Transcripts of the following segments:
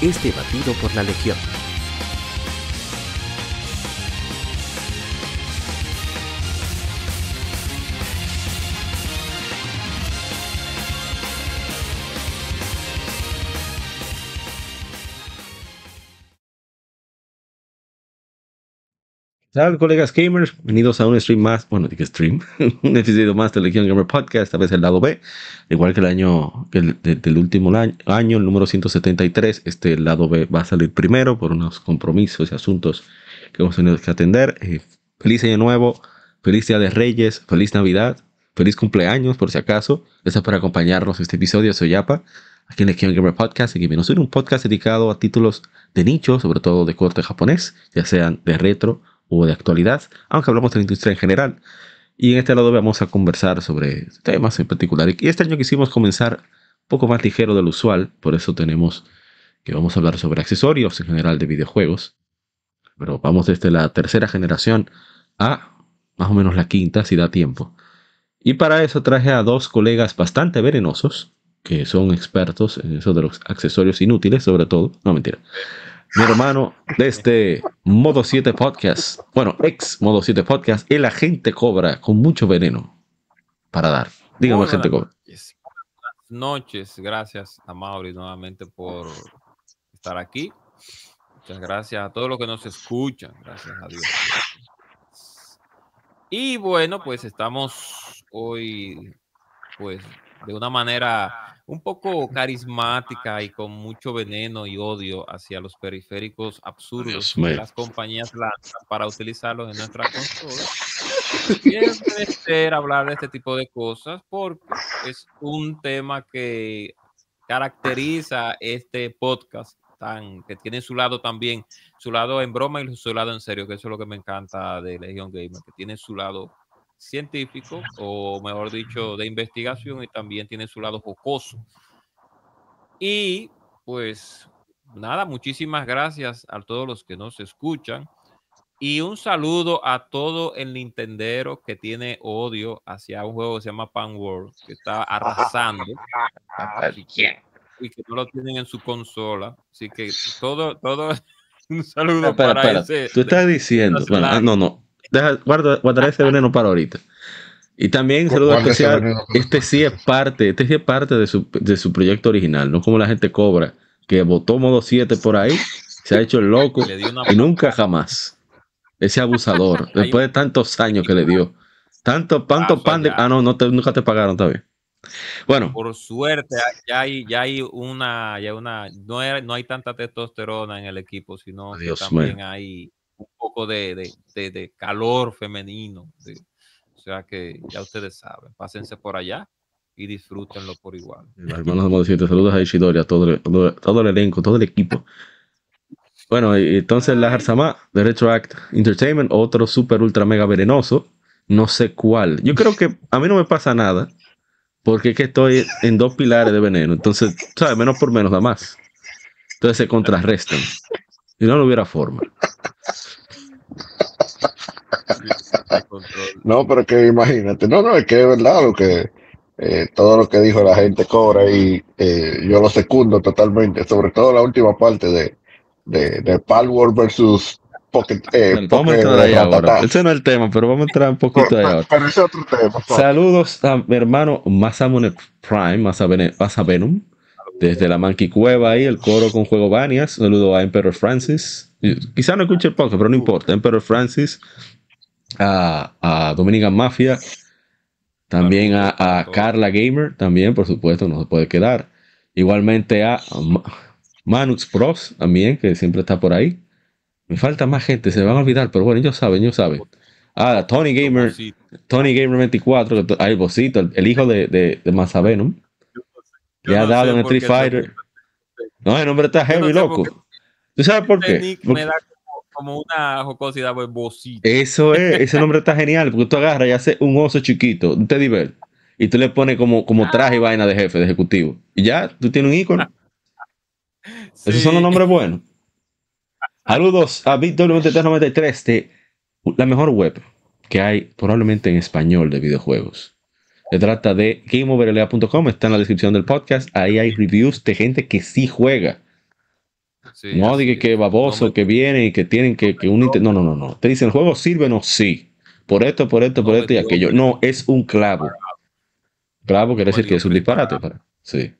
es debatido por la Legión. Hola colegas gamers, bienvenidos a un stream más, bueno, digo stream, un episodio más de Legion Gamer Podcast, esta vez el lado B, igual que el año, el, del último año, el número 173, este lado B va a salir primero por unos compromisos y asuntos que hemos tenido que atender. Eh, feliz año nuevo, feliz día de Reyes, feliz Navidad, feliz cumpleaños por si acaso. Gracias por acompañarnos en este episodio, soy Yapa, aquí en Legion Gamer Podcast, y que soy un podcast dedicado a títulos de nicho, sobre todo de corte japonés, ya sean de retro, o de actualidad, aunque hablamos de la industria en general. Y en este lado vamos a conversar sobre temas en particular. Y este año quisimos comenzar un poco más ligero del usual, por eso tenemos que vamos a hablar sobre accesorios en general de videojuegos. Pero vamos desde la tercera generación a más o menos la quinta, si da tiempo. Y para eso traje a dos colegas bastante venenosos, que son expertos en eso de los accesorios inútiles, sobre todo. No, mentira mi hermano de este Modo 7 Podcast, bueno, ex Modo 7 Podcast, el agente cobra con mucho veneno para dar. Dígame, agente cobra. Buenas noches, gracias a Mauri nuevamente por estar aquí. Muchas gracias a todos los que nos escuchan, gracias a Dios. Y bueno, pues estamos hoy, pues de una manera un poco carismática y con mucho veneno y odio hacia los periféricos absurdos que las compañías lanzan para utilizarlos en nuestra consola. Quiero ser hablar de este tipo de cosas porque es un tema que caracteriza este podcast tan, que tiene su lado también, su lado en broma y su lado en serio, que eso es lo que me encanta de Legion Gamer, que tiene su lado científico, o mejor dicho, de investigación, y también tiene su lado jocoso. Y pues nada, muchísimas gracias a todos los que nos escuchan. Y un saludo a todo el Nintendero que tiene odio hacia un juego que se llama Pan World, que está arrasando. y que no lo tienen en su consola. Así que todo, todo, un saludo para ese. Tú estás diciendo, bueno, no, no, deja, guarda, guardaré ese veneno para ahorita. Y también saludo especial. Este sí es parte, este sí es parte de su, de su proyecto original, no como la gente cobra, que votó modo 7 por ahí, se ha hecho el loco y nunca jamás. Ese abusador, después de tantos años que le dio. Tanto, tanto pan de. Ah, no, no te, nunca te pagaron todavía. Bueno. Por suerte, ya hay, ya hay una, ya una, no hay, no hay tanta testosterona en el equipo, sino que también hay un poco de, calor femenino. o sea que ya ustedes saben, pásense por allá y disfrútenlo por igual. Hermanos saludos a Ishidori, a todo, todo, el elenco, todo el equipo. Bueno, entonces la Harzama de Retroact Entertainment, otro super ultra mega venenoso, no sé cuál. Yo creo que a mí no me pasa nada, porque es que estoy en dos pilares de veneno, entonces, ¿sabes? Menos por menos, nada más. Entonces se contrarrestan. Y no hubiera forma. No, pero que imagínate, no, no, es que es verdad lo que eh, todo lo que dijo la gente cobra y eh, yo lo secundo totalmente, sobre todo la última parte de, de, de Palworld versus Pocket. Eh, vamos a entrar ahí ahora. Ese no es el tema, pero vamos a entrar un poquito ahí ahora. Pero ese es otro tema. Saludos a mi hermano Masamune Prime, Masa Venom, desde la Monkey Cueva ahí, el coro con Juego Banias. Saludo a Emperor Francis. Quizá no escuche el podcast, pero no importa. Emperor Francis, a, a Dominican Mafia, también a, Carla Gamer, también, por supuesto, no se puede quedar. Igualmente a Manux Pros, también, que siempre está por ahí. Me falta más gente, se van a olvidar, pero bueno, ellos saben, ellos saben. Ah, Tony Gamer, Tony Gamer 24, el bocito, el, hijo de, de, de Masavenum, que ha dado en Street Fighter. No, el nombre está heavy, loco. ¿Tú sabes por qué? nick Porque- me da como, como una jocosidad verbosita. Eso es, ese nombre está genial, porque tú agarras y haces un oso chiquito, un teddy bear, y tú le pones como, como traje y vaina de jefe, de ejecutivo. Y ya, tú tienes un icono. Esos son los Sí. nombres buenos. Saludos a BitW9393 de la mejor web que hay probablemente en español de videojuegos. Se trata de GameOverLA.com, está en la descripción del podcast. Ahí hay reviews de gente que sí juega. Sí, no es. que baboso, No que vienen y que tienen que, que un No, no, no, no. Te dicen, ¿el juego sirve o no? Sí. Por esto, por esto, por No esto y aquello. No, es un clavo. Clavo quiere decir que es un disparate. Para. Sí.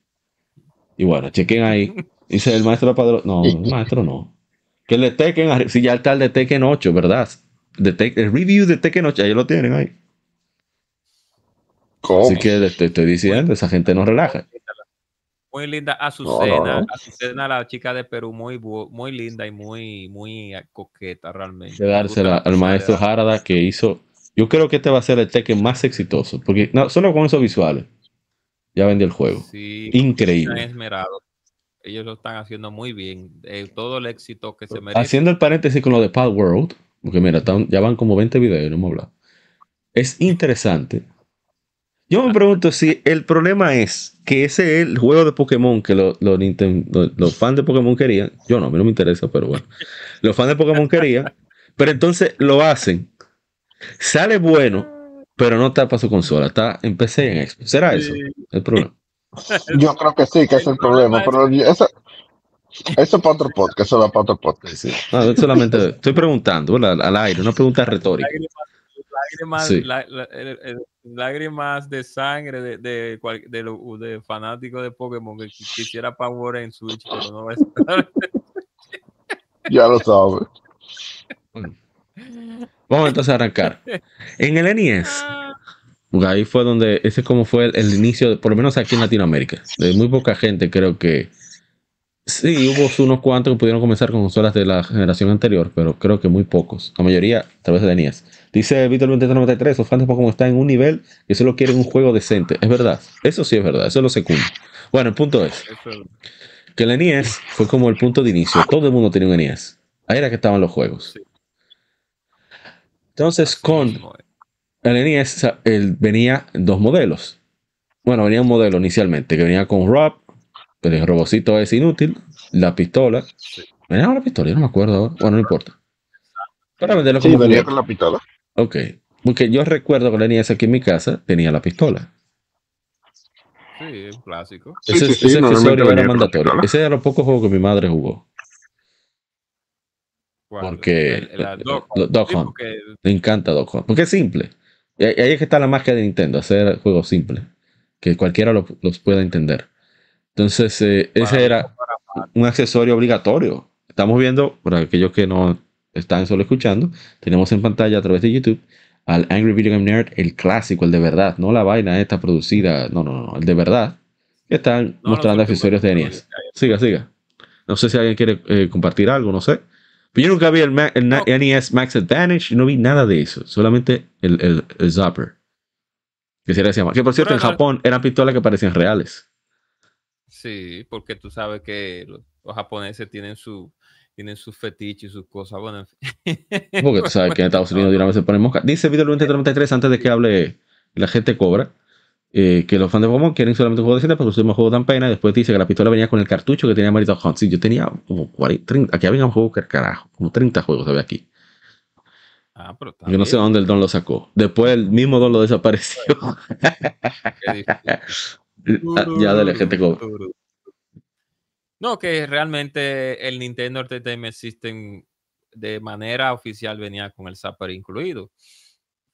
Y bueno, chequen ahí. Dice el maestro Padrón. No, el maestro no. Que le Tekken, si ya está el de Tekken 8, ¿verdad? De el review de Tekken 8, ahí lo tienen ahí. ¿Cómo? Así que te, te estoy diciendo, esa gente no relaja. Muy linda Azucena, No, no. Azucena, la chica de Perú, muy muy linda y muy muy eh, coqueta realmente. de dársela al maestro. Harada que hizo. Yo creo que este va a ser el Tekken más exitoso. Porque no, solo con esos visuales ya vendió el juego. Sí, Increíble. están esmerados. Ellos lo están haciendo muy bien. Eh, todo el éxito que se merece. Haciendo el paréntesis con lo de Pal World, porque mira, están- ya van como 20 videos no hemos hablado. Es interesante. Yo me pregunto si el problema es que ese es el juego de Pokémon que lo- lo Ninten- lo- los fans de Pokémon querían. Yo no, a mí no me interesa, pero bueno. Los fans de Pokémon querían. Pero entonces lo hacen. Sale bueno, pero no está para su consola. Está en PC y en Xbox. ¿Será eso el problema? Yo creo que sí, que es el problema, pero eso, eso es para otro podcast, eso va para otro podcast. Sí. No, solamente estoy preguntando ¿verdad? al aire, una pregunta retórica. Lágrimas, Sí. lá- lá- el- el- lágrimas de sangre de, de, cual- de, lo- de fanáticos de Pokémon que qui- quisiera Power en Switch, pero no va a estar. Ya lo sabes. Vamos entonces a arrancar. En el NES, porque ahí fue donde, ese como fue el, el inicio, de- por lo menos aquí en Latinoamérica. De muy poca gente, creo que. Sí, hubo unos cuantos que pudieron comenzar con consolas de la generación anterior, pero creo que muy pocos. La mayoría a través de NES. Dice Víctor 2393, los fans de Pokémon están en un nivel que solo quieren un juego decente. Es verdad, eso sí es verdad, eso es lo segundo. Bueno, el punto es que el NES fue como el punto de inicio. Todo el mundo tenía un NES. Ahí era que estaban los juegos. Entonces, con el NES venía en dos modelos. Bueno, venía un modelo inicialmente que venía con Rob, pero el robocito es inútil, la pistola. ¿Venía con la pistola? Yo no me acuerdo ahora. Bueno, no importa. Para venderlo Sí, como venía juguete. con la pistola. Ok. Porque yo recuerdo que el NES aquí en mi casa tenía la pistola. Sí, es un clásico. Sí, ese sí, sí, ese accesorio era venía la mandatorio. Ese era los pocos juegos que mi madre jugó. ¿Cuál? Porque El- el- la el- Dog el- Hunt. Dog Sí, Hunt. porque Me encanta Dog Hunt, Porque es simple. Y ahí ahí es que está la magia de Nintendo, hacer juegos simples. Que cualquiera lo- los pueda entender. Entonces, eh, ese era un accesorio obligatorio. Estamos viendo, para aquellos que no están solo escuchando, tenemos en pantalla a través de YouTube al Angry Video Game Nerd, el clásico, el de verdad, no la vaina esta producida, no, no, no, el de verdad, que están No, no, mostrando porque- accesorios de NES. Siga, siga. No sé si alguien quiere eh, compartir algo, no sé. Pero yo nunca vi el, Ma- el No. NES Max Advantage, no vi nada de eso, solamente el, el, el Zapper. Que se llama. Que por cierto, en Pero no- Japón eran pistolas que parecían reales. Sí, porque tú sabes que los, los japoneses tienen su tienen sus fetiches y sus cosas. Bueno, en fin. Porque tú sabes que en Estados Unidos de una vez se ponen mosca. Dice Video 2033 antes de que hable la gente cobra. eh, que los fans de Pokémon quieren solamente un juego decente porque los últimos juegos dan pena. Después dice que la pistola venía con el cartucho que tenía Marito Hunt. Sí, yo tenía como 40, 30. Aquí había un juego que carajo. Como 30 juegos había aquí. Ah, pero Yo no sé dónde el Don lo sacó. Después el mismo Don lo desapareció. qué difícil. Ya dale, gente. No, que realmente el Nintendo Entertainment System de manera oficial venía con el Zapper incluido.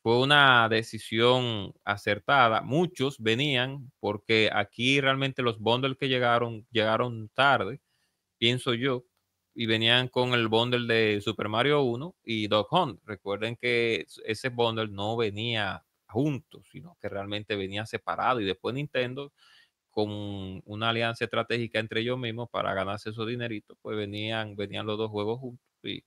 Fue una decisión acertada. Muchos venían porque aquí realmente los bundles que llegaron llegaron tarde, pienso yo, y venían con el bundle de Super Mario 1 y Dog Hunt. Recuerden que ese bundle no venía juntos, sino que realmente venía separado y después Nintendo con una alianza estratégica entre ellos mismos para ganarse esos dineritos, pues venían, venían los dos juegos juntos. Y,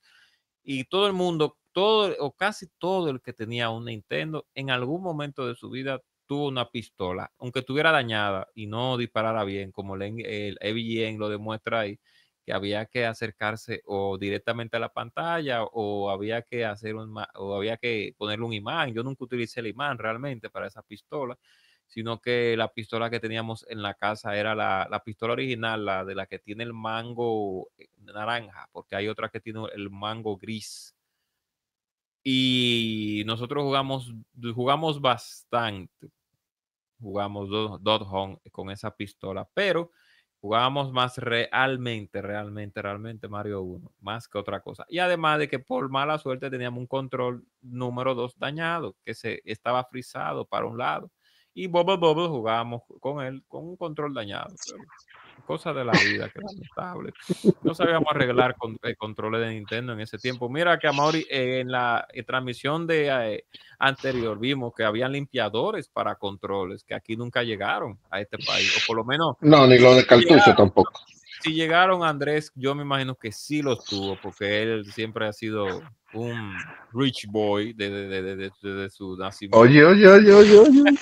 y todo el mundo, todo o casi todo el que tenía un Nintendo, en algún momento de su vida tuvo una pistola, aunque estuviera dañada y no disparara bien, como el, el EVGN lo demuestra ahí, que había que acercarse o directamente a la pantalla o había que hacer un o había que ponerle un imán. Yo nunca utilicé el imán realmente para esa pistola, sino que la pistola que teníamos en la casa era la, la pistola original, la de la que tiene el mango eh, naranja, porque hay otra que tiene el mango gris. Y nosotros jugamos, jugamos bastante. Jugamos Dot Home con esa pistola, pero jugábamos más realmente, realmente, realmente Mario 1, más que otra cosa. Y además de que por mala suerte teníamos un control número 2 dañado, que se estaba frisado para un lado. Y Bubble Bubble jugábamos con él con un control dañado. Cosa de la vida, que lamentable. No sabíamos arreglar con, el controles de Nintendo en ese tiempo. Mira que Amaury, eh, en la transmisión de eh, anterior vimos que habían limpiadores para controles que aquí nunca llegaron a este país, o por lo menos. No, ni lo de cartucho tampoco. Si llegaron, Andrés, yo me imagino que sí los tuvo, porque él siempre ha sido un rich boy desde su nacimiento. Oye, oye, oye, oye, oye.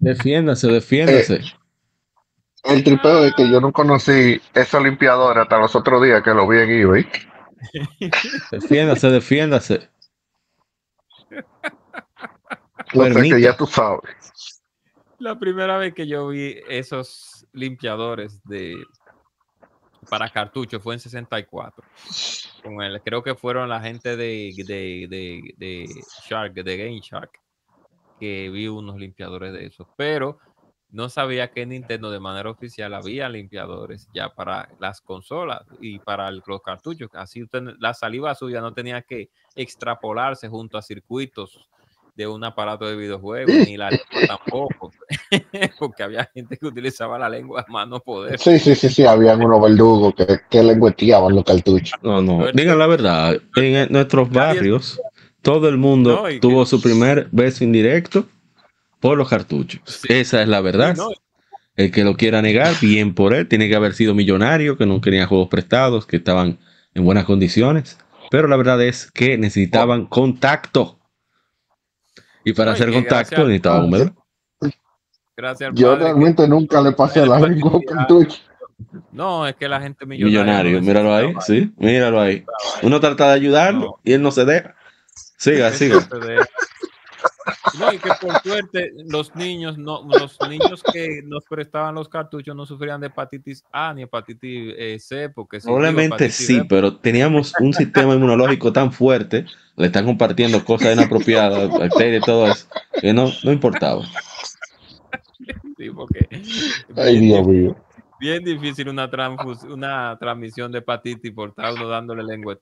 defiéndase, defiéndase. El tripeo es que yo no conocí esa limpiadora hasta los otros días que lo vi en eBay. Defiéndase, defiéndase. O sea que ya tú sabes. La primera vez que yo vi esos limpiadores de para cartuchos fue en 64. Con el, creo que fueron la gente de, de, de, de Shark, de Game Shark, que vi unos limpiadores de esos. Pero no sabía que Nintendo de manera oficial había limpiadores ya para las consolas y para los cartuchos. Así la saliva suya no tenía que extrapolarse junto a circuitos de un aparato de videojuegos, ni la lengua tampoco, porque había gente que utilizaba la lengua a mano poder. Sí, sí, sí, sí, habían unos verdugos que, que lengüeteaban los cartuchos. No, no, digan la verdad, en nuestros barrios todo el mundo tuvo su primer beso indirecto por los cartuchos. Esa es la verdad. El que lo quiera negar, bien por él. Tiene que haber sido millonario, que no quería juegos prestados, que estaban en buenas condiciones. Pero la verdad es que necesitaban contacto. Y para hacer contacto necesitaban humedad. Gracias. Yo realmente nunca le pasé a la lengua cartucho. No, es que la gente millonario. míralo ahí, sí, míralo ahí. Uno trata de ayudarlo y él no se deja. Siga, siga. No, y que por suerte los niños, no, los niños que nos prestaban los cartuchos no sufrían de hepatitis A ni hepatitis eh, C, porque probablemente sí, pero teníamos un sistema inmunológico tan fuerte, le están compartiendo cosas inapropiadas, bacterias y todo eso, que no, no importaba. Sí, porque Ay, Dios mío bien difícil una, una transmisión de hepatitis por estar uno dándole lengua.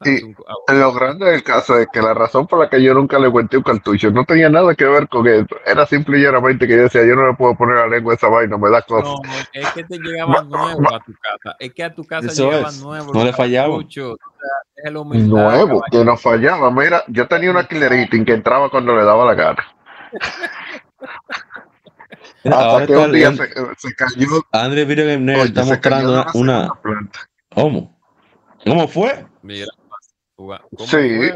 Lo grande del caso es que la razón por la que yo nunca le cuenté un cartucho no tenía nada que ver con eso. Era simple y llanamente que yo decía, yo no le puedo poner la lengua a esa vaina, me da cosa. No, es que te llegaban nuevos a tu casa. Es que a tu casa llegaban nuevos. No le fallaba. Nuevo, que no fallaba. Mira, yo tenía una killer que entraba cuando le daba la gana. Hasta que un día se, se, cayó. André Video Game Nerd está mostrando una, ¿Cómo? ¿Cómo fue? Mira, ¿cómo sí. Eh,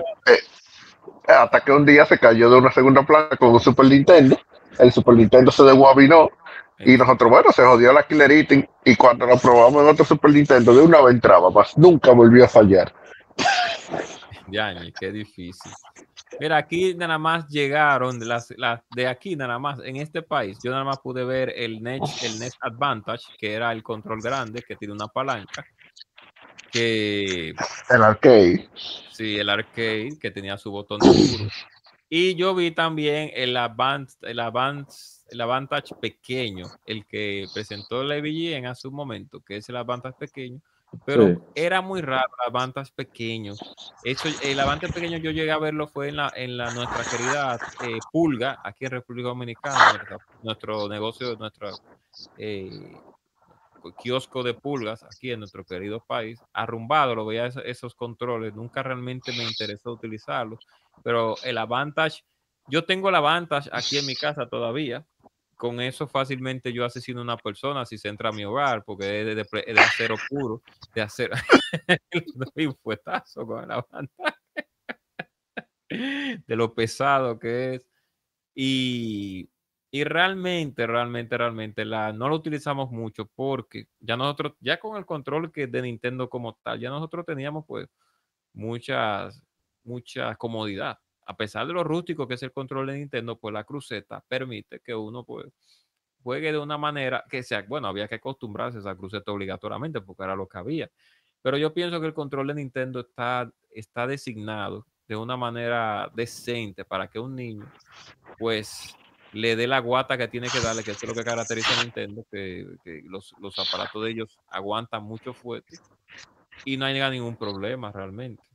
hasta que un día se cayó de una segunda planta con un Super Nintendo. El Super Nintendo se desguabinó. Y nosotros, bueno, se jodió la Killer Eating. Y cuando lo probamos en otro Super Nintendo, de una vez entraba, más nunca volvió a fallar. Ya, qué difícil. Mira, aquí nada más llegaron, las, de aquí nada más, en este país, yo nada más pude ver el NES, el Advantage, que era el control grande, que tiene una palanca. Que, el arcade. Sí, el arcade, que tenía su botón de duro. Y yo vi también el, Advance, el, Advance, el Advantage pequeño, el que presentó la en su momento, que es el Advantage pequeño, pero era muy raro Avantas pequeños. Eso, el Avante pequeño yo llegué a verlo fue en la, en la nuestra querida eh, Pulga, aquí en República Dominicana, nuestro negocio, nuestro eh, kiosco de pulgas aquí en nuestro querido país, arrumbado, lo veía esos, controles, nunca realmente me interesó utilizarlos, pero el Avantage, yo tengo el Avantage aquí en mi casa todavía, con eso fácilmente yo asesino a una persona si se entra a mi hogar, porque es de, de, acero puro, de acero. un fuetazo con la banda. de lo pesado que es. Y Y realmente, realmente, realmente la, no lo utilizamos mucho porque ya nosotros, ya con el control que de Nintendo como tal, ya nosotros teníamos pues muchas, mucha comodidad. A pesar de lo rústico que es el control de Nintendo, pues la cruceta permite que uno pues juegue de una manera que sea, bueno, había que acostumbrarse a esa cruceta obligatoriamente porque era lo que había. Pero yo pienso que el control de Nintendo está, está designado de una manera decente para que un niño pues le dé la guata que tiene que darle, que es lo que caracteriza a Nintendo, que, que los, los, aparatos de ellos aguantan mucho fuerte y no hay ningún problema realmente.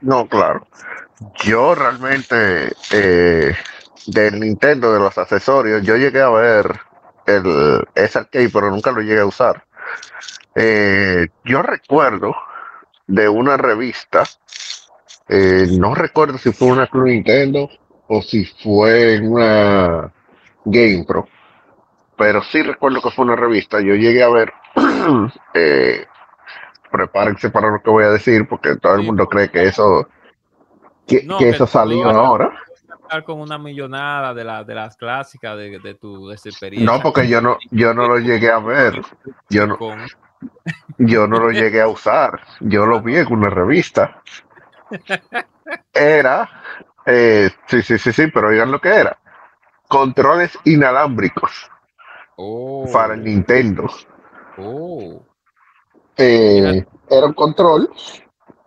No, claro. Yo realmente eh, del Nintendo, de los accesorios, yo llegué a ver el SRK, pero nunca lo llegué a usar. Eh, yo recuerdo de una revista, eh, no recuerdo si fue una Club Nintendo o si fue una GamePro, pero sí recuerdo que fue una revista. Yo llegué a ver, eh, prepárense para lo que voy a decir, porque todo el mundo cree que eso, que, No, que eso salió ahora. Con una millonada de, la, de las clásicas de, de tu de experiencia. No, porque yo no, yo no lo llegué a ver, yo no, yo no lo llegué a usar, yo lo vi en una revista. Era, eh, sí, sí, sí, sí, pero oigan lo que era. Controles inalámbricos Oh, para el Nintendo. oh. Eh, era un control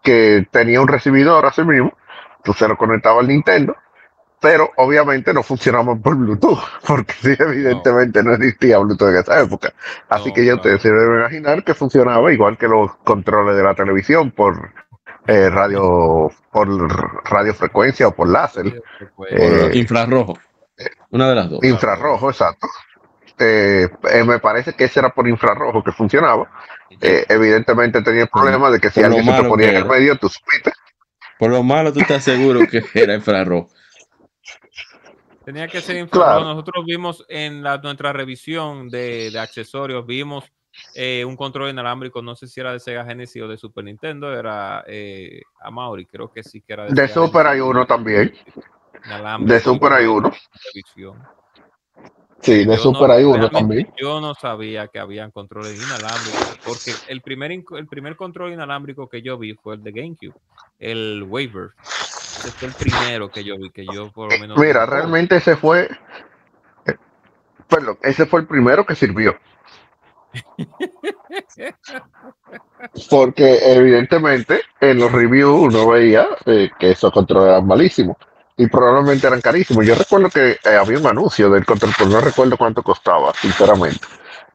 que tenía un recibidor así mismo, entonces lo conectaba al Nintendo, pero obviamente no funcionaba por Bluetooth, porque sí, evidentemente no, existía Bluetooth en esa época. Así No, que ya claro. ustedes se deben imaginar que funcionaba igual que los controles de la televisión por eh, radio, por radiofrecuencia o por láser, Eh, infrarrojo. Una de las dos. infrarrojo, exacto. Eh, eh, me parece que ese era por infrarrojo que funcionaba. Eh, evidentemente tenía el problema de que si por alguien se te ponía en el medio, tú supiste. Por lo malo, tú estás seguro que era infrarrojo. Tenía que ser infrarrojo. Claro. Nosotros vimos en la, nuestra revisión de, de accesorios, vimos eh, un control inalámbrico, no sé si era de Sega Genesis o de Super Nintendo, era eh, Amaury, creo que sí que era de, De Super hay uno también. De Super hay uno. Sí, de Super no- hay uno también. Yo no sabía que habían controles inalámbricos, porque el primer, el primer control inalámbrico que yo vi fue el de GameCube, el Waiver. Ese fue el primero que yo vi, que yo por lo menos... Mira, dije, "Oh, realmente ese fue. eh, Perdón, ese fue el primero que sirvió. Porque evidentemente en los reviews uno veía eh, que esos controles eran malísimos y probablemente eran carísimos. Yo recuerdo que eh, había un anuncio del control, pero no recuerdo cuánto costaba, sinceramente.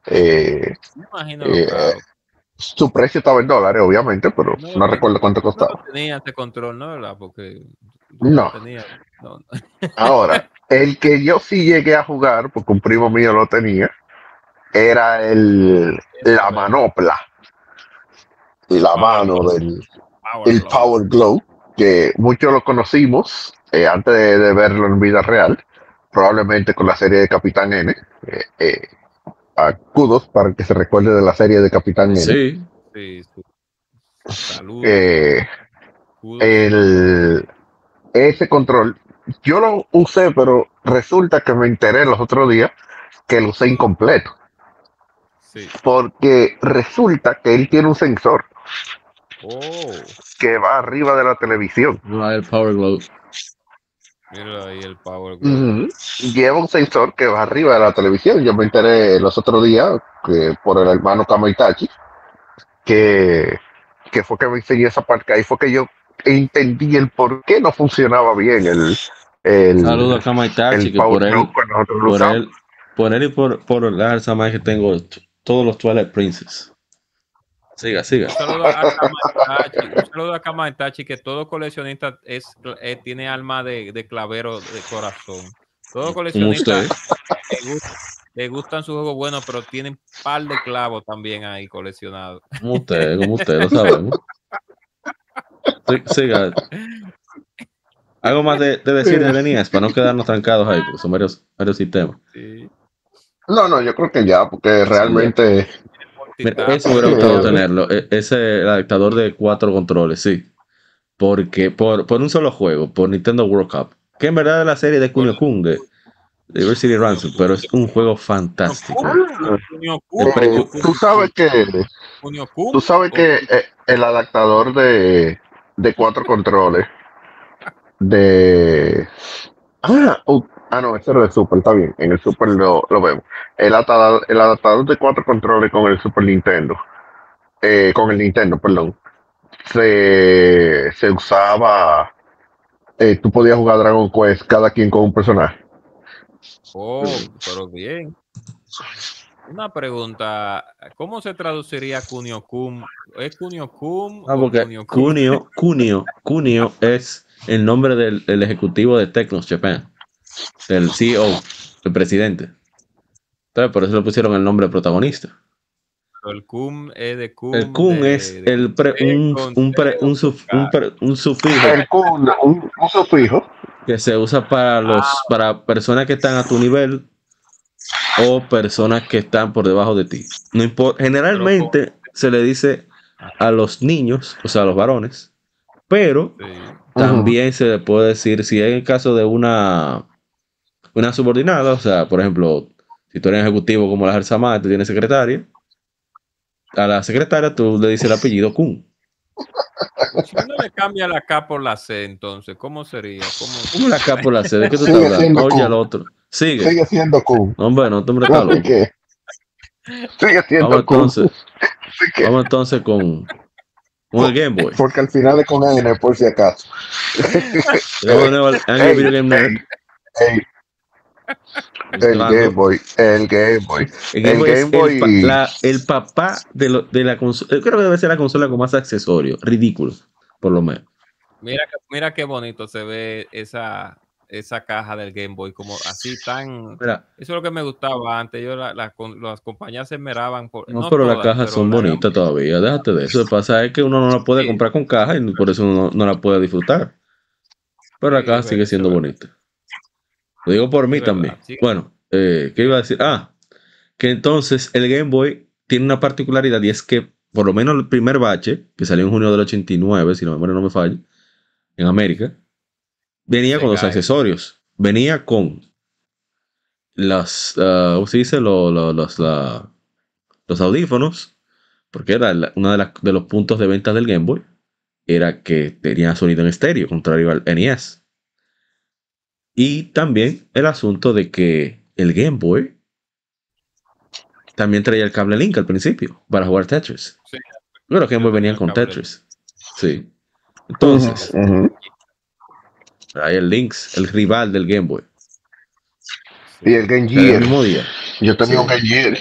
Eh, me imagino eh, su precio estaba en dólares, obviamente, pero No, no no, recuerdo cuánto No costaba. tenía este control, ¿no? ¿Verdad? Porque No. tenía, no, no. Ahora, el que yo sí llegué a jugar, porque un primo mío lo tenía, era el la manopla. La mano del Power el. Power Glow, que muchos lo conocimos eh, antes de, de verlo en vida real, probablemente con la serie de Capitán N. Eh, eh, a kudos para que se recuerde de la serie de Capitán N. Sí. Sí, sí. Salud. Eh, el, ese control, yo lo usé, pero resulta que me enteré los otros días que lo usé incompleto, Sí. porque resulta que él tiene un sensor Oh, que va arriba de la televisión. No el Power Glow. Mira ahí el Power Glove. Ujú. Lleva un sensor que va arriba de la televisión. Yo me enteré los otros días que por el hermano Kamaitachi que, que fue que me enseñó esa parte. Ahí fue que yo entendí el por qué no funcionaba bien el, el, Saludos a Kamaitachi, el que por él, por él, por él y por, por la alza más que tengo todos los Twilight Princess. Siga, siga. Un saludo a Kamaitachi, un saludo a Kamaitachi, que todo coleccionista es, eh, tiene alma de, de clavero de corazón. Todo coleccionista le, gusta- le gustan sus juegos buenos, pero tienen par de clavos también ahí coleccionados. Como usted, como usted, lo sabemos. Siga. Algo más de, de decir de Lenías para no quedarnos trancados ahí, porque son varios, varios sistemas. Sí. No, no, yo creo que ya, porque realmente Mira, eso hubiera gustado tenerlo. e- Ese adaptador de cuatro controles, sí. Porque por, por un solo juego, por Nintendo World Cup, que en verdad es la serie de Kunio Kun, de, Diversity Ransom, pero es un juego fantástico. Eh, Kun, tú sabes que tú sabes que eh, el adaptador de, de cuatro controles de ah, ah no, ese era de Super, está bien, en el Super lo, lo vemos. El adaptador, el adaptador de cuatro controles con el Super Nintendo, eh, con el Nintendo, perdón, se, se usaba, eh, tú podías jugar Dragon Quest cada quien con un personaje. Oh, pero bien. Una pregunta, ¿cómo se traduciría Kunio Kun? ¿Es Kunio Kun Ah, o porque Kunio Kun? Kunio, Kunio, Kunio es el nombre del, del ejecutivo de Tecnos Japan, del CEO, el presidente. Entonces, por eso le pusieron el nombre protagonista. Pero El Kun es de Kun. El de- es de- el pre- un, un, pre- un, suf- un pre- un sufijo El Kun, un, un sufijo. que se usa para los para personas que están a tu nivel o personas que están por debajo de ti. No importa, generalmente se le dice a los niños, o sea, a los varones, pero Sí. también se le puede decir si hay el caso de una una subordinada, o sea, por ejemplo, si tú eres ejecutivo como la Gersamá, tú tienes secretaria, a la secretaria tú le dices el apellido Kun. Si uno le cambia la K por la C, entonces, ¿cómo sería? ¿Cómo? ¿Cómo la acá por la C? ¿De qué tú Sigue estás hablando? Oye al otro. Sigue. Sigue siendo Kun. Hombre, no, te que sigue siendo Vamos Kun. entonces, vamos entonces con, con el Game Boy. porque al final es con N, por si acaso. Vamos Game Nerd. El Game Boy, el Game Boy. El Game el Boy es Game Boy- el, pa- la- el papá de, lo- de la consola. Creo que debe ser la consola con más accesorios. Ridículo, por lo menos. Mira, que- mira qué bonito se ve esa, esa caja del Game Boy, como así tan... Mira, Eso es lo que me gustaba antes. Yo la- la- con- las compañías se esmeraban por... no, pero las cajas pero son la bonitas todavía. Déjate de eso. Lo que pasa es que uno no la puede Sí. comprar con caja y por eso no, no la puede disfrutar. Pero la Sí, caja sigue siendo bonita. Lo digo por mí también. sí. Bueno, eh, ¿qué iba a decir? Ah, que entonces el Game Boy tiene una particularidad y es que por lo menos el primer bache, que salió en junio del 89, si la memoria no me falla, en América, venía con los accesorios. Venía con las, ah, ¿cómo se dice? Lo- lo- los, los audífonos, porque era uno de, de los puntos de venta del Game Boy, era que tenía sonido en estéreo, contrario al NES. Y también el asunto de que el Game Boy también traía el cable Link al principio para jugar Tetris. Sí. Pero los Game Boy venían con Tetris. Sí. Entonces, Ujú. ahí el Lynx, el rival del Game Boy. Y el Game el Gear. mismo día. Yo tenía Sí. un Game Gear.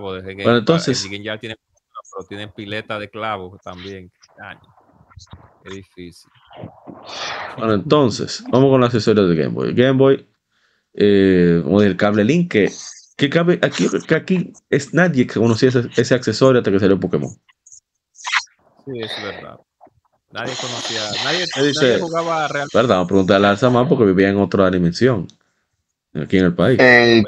Bueno, entonces- el Game tiene, pero tiene pileta de clavos también. Ay, Es difícil. Bueno, entonces, vamos con los accesorios de Game Boy. El Game Boy, eh, o el cable Link, que, que cabe, aquí, que aquí es nadie que conocía ese, ese accesorio hasta que salió Pokémon. Sí, es verdad. Nadie conocía, nadie, ¿Qué dice? nadie jugaba realmente. ¿Verdad? Vamos a preguntarle a Alzamán porque vivía en otra dimensión. Aquí en el país. Eh,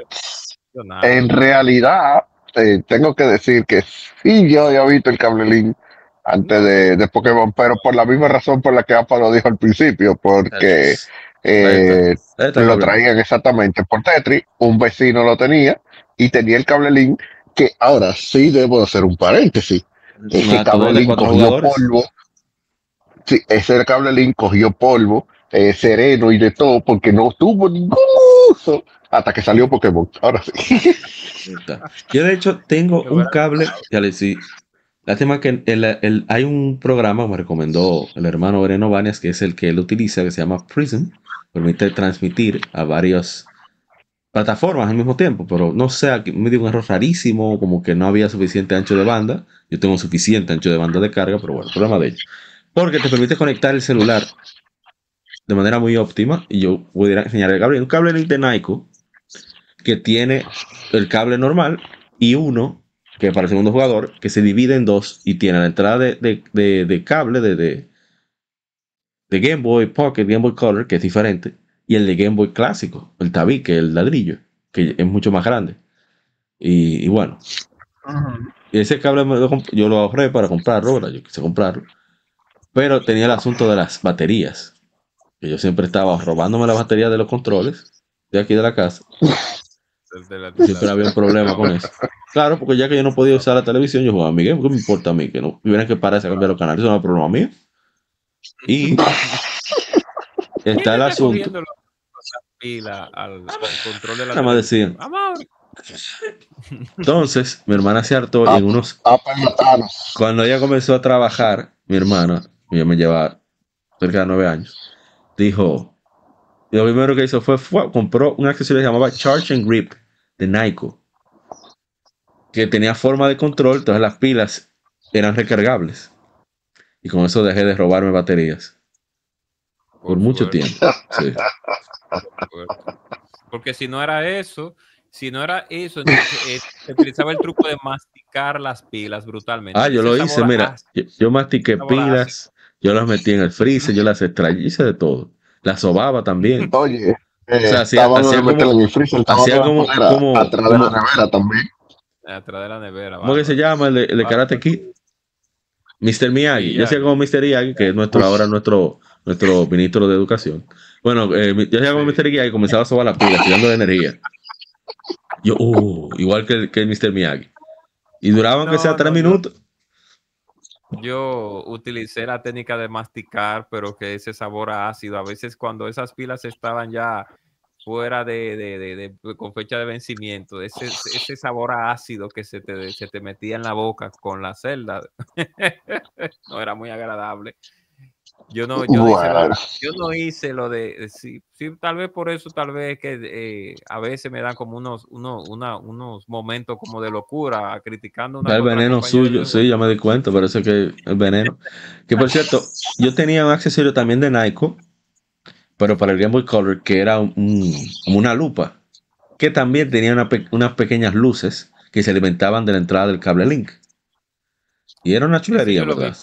en realidad, eh, tengo que decir que sí, yo había visto el cable Link antes de, de Pokémon, pero por la misma razón por la que APA lo dijo al principio, porque eh, lo traían exactamente por Tetris, un vecino lo tenía y tenía el cable Link, que ahora sí debo hacer un paréntesis. Ese Una cable Link cogió jugadores. polvo. Sí, ese cable Link cogió polvo, eh, sereno y de todo, porque no tuvo ningún uso hasta que salió Pokémon. Ahora sí. Yo de hecho tengo un cable, ya le sí. Lástima que el- el- hay un programa me recomendó el hermano Breno Banias, que es el que él utiliza, que se llama Prism. Permite transmitir a varias plataformas al mismo tiempo, pero no sé, me dio un error rarísimo, como que no había suficiente ancho de banda. Yo tengo suficiente ancho de banda de carga, pero bueno, problema de ellos. Porque te permite conectar el celular de manera muy óptima. Y yo pudiera enseñar el cable. Un cable de Nyko que tiene el cable normal y uno que para el segundo jugador que se divide en dos y tiene la entrada de, de- de- de cable de, Game Boy Pocket, Game Boy Color, que es diferente, y el de Game Boy clásico, el tabique, el ladrillo, que es mucho más grande. Y, y bueno, ese cable lo yo lo ahorré para comprarlo, ¿verdad? yo quise comprarlo, pero tenía el asunto de las baterías, que yo siempre estaba robándome la batería de los controles de aquí de la casa. Siempre había un problema con eso. Claro, porque ya que yo no podía usar la televisión, yo jugaba a mi game. ¿Qué me importa a mí? Que no tuvieran que pararse a cambiar los canales. Eso no es problema mío. Y está el ¿Quién está asunto. la- al, al control de la Nada más decían. Amor. Entonces, mi hermana se hartó y en unos. Cuando ella comenzó a trabajar, mi hermana, ella me lleva cerca de nueve años, dijo. y Lo primero que hizo fue, fue- compró un accesorio que se llamaba Charge and Grip de Nike, que tenía forma de control, entonces las pilas eran recargables. Y con eso dejé de robarme baterías por mucho tiempo. Sí. por suerte. Porque si no era eso, si no era eso, entonces eh, se utilizaba el truco de masticar las pilas brutalmente. Ah, yo lo hice, mira, yo, yo mastiqué pilas, yo las metí en el freezer, yo las extraí, hice de todo. Las sobaba también. Oye, eh, O sea, hacía- estaban hacía a meterla como- en el freezer, estaban hacía como- como- atrás de la nevera también. Atrás de la nevera. ¿Cómo que se llama el de, el de Karate Kid? Mr. Miyagi. Yo Miyagi. hacía como Mr. Miyagi, que es nuestro, Uf. ahora nuestro, nuestro ministro de Educación. Bueno, eh, yo hacía como. Mr. Miyagi comenzaba a sobar la pila, tirando de energía. Yo, uh, igual que el, que el Mr. Miyagi. Y duraba aunque No, sea tres no, yo- minutos. Yo utilicé la técnica de masticar, pero que ese sabor a ácido, a veces cuando esas pilas estaban ya fuera de, de- de- de- con fecha de vencimiento, ese, ese sabor a ácido que se te, se te metía en la boca con la celda, no era muy agradable. Yo no, yo no hice lo, Bueno. yo no hice lo de, sí, sí, tal vez por eso, tal vez que eh, a veces me dan como unos, unos, una- unos momentos como de locura, criticando una el veneno de suyo, sí, ya me di cuenta, parece que el veneno. Que por cierto, yo tenía un accesorio también de Nike, pero para el Game Boy Color, que era un- una lupa, que también tenía una pe- unas pequeñas luces que se alimentaban de la entrada del cable Link. Y era una chulería. ¿verdad?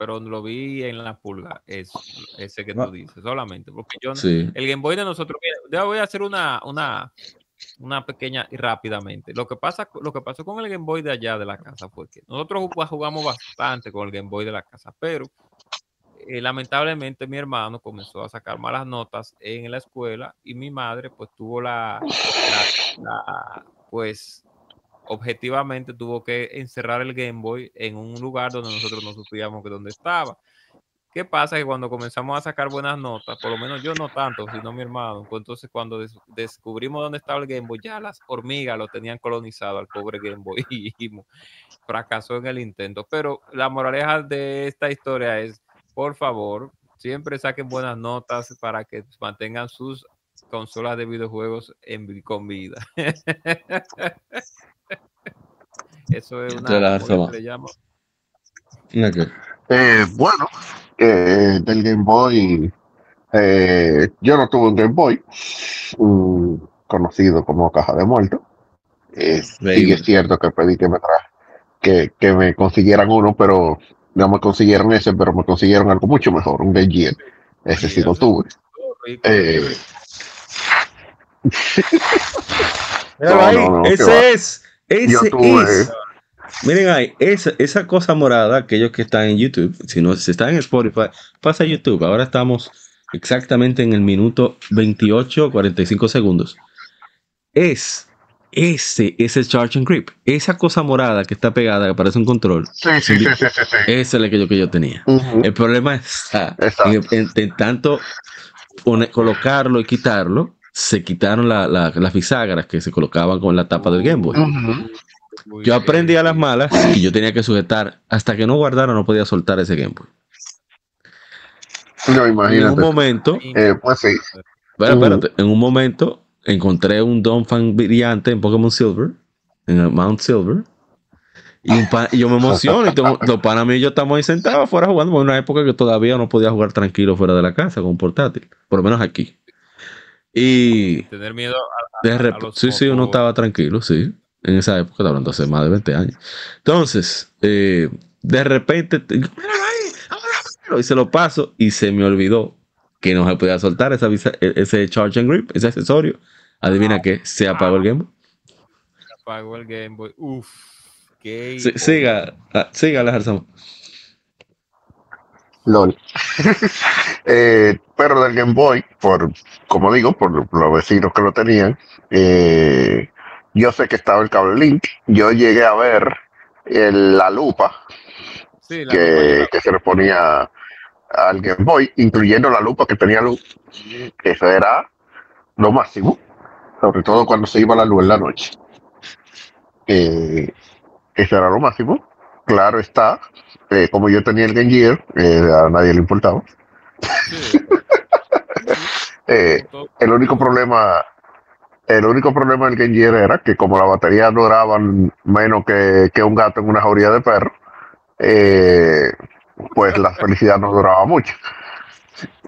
pero lo vi en la pulga, es, ese que Ah. tú dices, solamente, porque yo, Sí. el Game Boy de nosotros, mira, ya voy a hacer una, una, una pequeña y rápidamente. Lo que pasa, lo que pasó con el Game Boy de allá de la casa fue que nosotros jug- jugamos bastante con el Game Boy de la casa, pero eh, lamentablemente mi hermano comenzó a sacar malas notas en la escuela y mi madre pues tuvo la, la- la, pues objetivamente tuvo que encerrar el Game Boy en un lugar donde nosotros no supíamos que dónde estaba. ¿Qué pasa? Que cuando comenzamos a sacar buenas notas, por lo menos yo no tanto, sino mi hermano, pues entonces cuando des- descubrimos dónde estaba el Game Boy, ya las hormigas lo tenían colonizado al pobre Game Boy y fracasó en el intento. Pero la moraleja de esta historia es, por favor, siempre saquen buenas notas para que mantengan sus consolas de videojuegos en, con vida. Eso es una... ¿cómo le que- Eh, bueno, eh, del Game Boy, eh, yo no tuve un Game Boy, conocido como caja de muerto. Eh, sí es cierto que pedí que me tra que, que me consiguieran uno, pero no me consiguieron ese, pero me consiguieron algo mucho mejor, un Gear. Ese sí lo tuve. Eh, Míralo No, ahí, no, no, qué ese es, ese tuve- es. Miren ahí, esa, esa cosa morada, aquellos que están en YouTube, si no si están en Spotify, pasa a YouTube. Ahora estamos exactamente en el minuto 28, 45 segundos. Es ese, ese Charge and Grip. Esa cosa morada que está pegada, que parece un control. sí, sí, sí, sí, sí, sí. Ese es el que yo, que yo tenía. El problema está en, en- en tanto pone- colocarlo y quitarlo, se quitaron la- la- las bisagras que se colocaban con la tapa del Game Boy. Yo aprendí a las malas y yo tenía que sujetar. Hasta que no guardara, no podía soltar ese Game Boy. No, Y en un imagínate. momento, Eh, pues sí. espera, Ujú. espérate, en un momento encontré un Donphan brillante en Pokémon Silver, en el Mount Silver. Y, un pa- y yo me emociono y tengo- los panas míos y yo estamos ahí sentados afuera jugando. En una época que todavía no podía jugar tranquilo fuera de la casa con un portátil, por lo menos aquí. Y Tener miedo a, de a rep- los sí, sí, uno estaba tranquilo, sí. En esa época, estaba hablando hace más de 20 años. Entonces, eh, de repente, y se lo paso y se me olvidó que no se podía soltar esa e- ese charge and grip, ese accesorio. Adivina qué, se apagó el Game Boy. apagó el Game Boy. Uf, qué Sí, hijo. siga, ah, siga la Jarzamo. LOL. Eh, pero del Game Boy, por, como digo, por los vecinos que lo tenían, eh, yo sé que estaba el cable link. Yo llegué a ver el- la lupa Sí, la que, que se le ponía al Game Boy, incluyendo la lupa que tenía luz. Eso era lo máximo, sobre todo cuando se iba la luz en la noche. Eh, eso era lo máximo. Claro está, eh, como yo tenía el Game Gear, eh, a nadie le importaba. Sí. Eh, el único problema, el único problema del Game Gear era que como la batería duraban menos que, que un gato en una jauría de perro, eh, pues la felicidad no duraba mucho.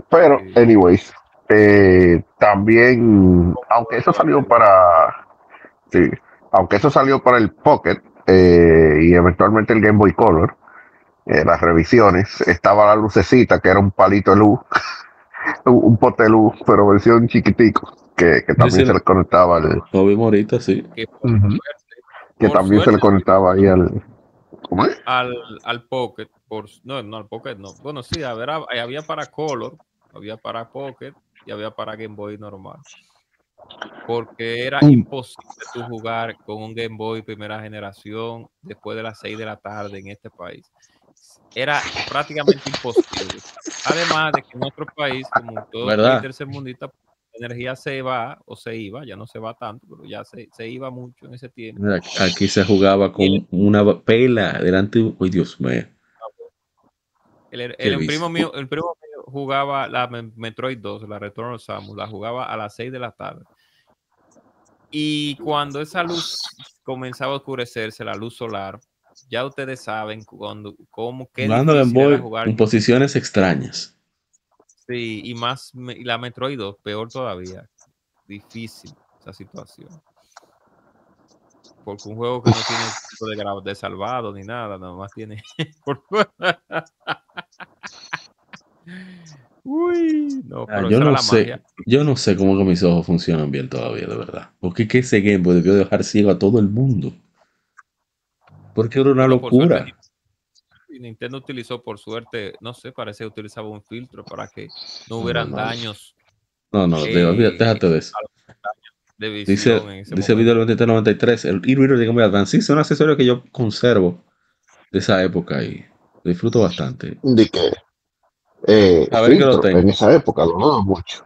Pero, anyways, eh, también, aunque eso salió para, sí, aunque eso salió para el Pocket eh, y eventualmente el Game Boy Color, eh, las revisiones, estaba la lucecita que era un palito de luz, un pote de luz, pero versión chiquitico, que, que también sí, se le conectaba al, Lo vimos ahorita, sí. que Ujú. suerte- que por también se le suerte, conectaba ahí al, ¿cómo es? al, al Pocket, por, no, no al Pocket, no. Bueno, sí, había, había para Color, había para Pocket y había para Game Boy normal. Porque era Mm. imposible tú jugar con un Game Boy primera generación después de las 6 de la tarde en este país. Era prácticamente imposible. Además de que en nuestro país, como todo ¿Verdad? país tercermundista, la energía se va o se iba, ya no se va tanto, pero ya se, se iba mucho en ese tiempo. Aquí se jugaba con una pela delante. Uy, Dios mío. El, el- el primo mío, el primo mío jugaba la Me- Metroid 2, la Return of Samus, la jugaba a las 6 de la tarde. Y cuando esa luz comenzaba a oscurecerse, la luz solar, ya ustedes saben cuando, cómo qué Boy jugar. en posiciones extrañas. Sí, y más y la Metroid 2, peor todavía. Difícil esa situación. Porque un juego que no tiene tipo de, de salvado ni nada, nada más tiene. Uy, no, Ah, pero yo esa era no la sé. magia. Yo no sé cómo que mis ojos funcionan bien todavía, de verdad. Porque que ese Game Boy debió dejar ciego a todo el mundo. Porque era una locura. suerte, Nintendo utilizó, por suerte, no sé, parece que utilizaba un filtro para que no hubieran no. daños No, no, Eh, olvídate, déjate de eso. de Dice, dice momento. Video 2393, el e-reader de Game Boy Advance. Sí, es un accesorio que yo conservo de esa época y disfruto bastante. De que, eh, A ver que lo tengo. en esa época lo daba mucho.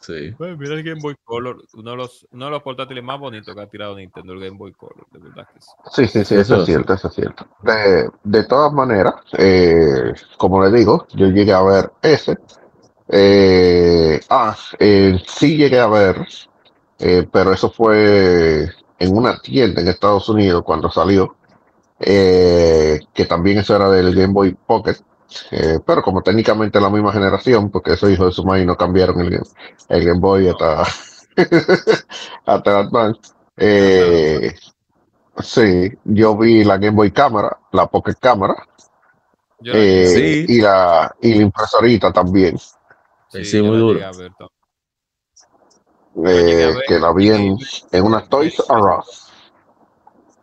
Sí. Pues mira el Game Boy Color, uno de los, uno de los portátiles más bonitos que ha tirado Nintendo, el Game Boy Color, de verdad que sí. Sí, sí, sí, Eso eso es sí. cierto, eso es cierto. De, de todas maneras, eh, como le digo, yo llegué a ver ese. Eh, ah, eh, sí llegué a ver, eh, pero eso fue en una tienda en Estados Unidos cuando salió, eh, que también eso era del Game Boy Pocket, eh, pero como técnicamente la misma generación, porque esos hijos de su madre no cambiaron el, Game- el Game Boy hasta, hasta el Advance. Eh, Sí, yo vi la Game Boy Cámara, la Pocket Cámara, eh, Sí. y la y la impresorita también, Sí, muy duro. eh, que la vi en, en unas Toys R Us.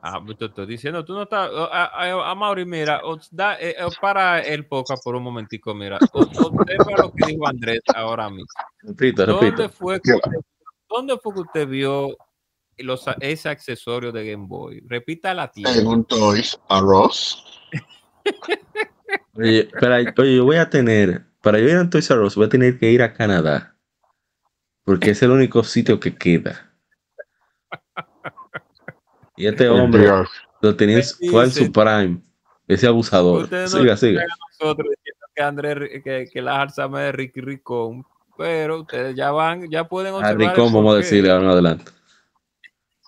Ah, te estoy diciendo, tú no estás. A, a, a Mauri, mira, os da, eh, eh, para el poca por un momentico, mira. o- Observa lo que dijo Andrés ahora mismo. Repito, ¿Dónde repito. fue, que usted, ¿Dónde fue que usted vio los, ese accesorio de Game Boy? Repita la En tienda. un Toys R Us. Oye, pero, oye, yo voy a tener, para yo ir a Toys R Us, voy a tener que ir a Canadá. Porque es el único sitio que queda. Y este hombre Dios. lo tenía, fue en su prime. Ese abusador. Ustedes no Siga, siga. llegan a nosotros diciendo que Andrés, que, que la Alzheimer de Ricky Ricón, pero ustedes ya van, ya pueden A observar. el Ricón, vamos a decirle ahora en adelante.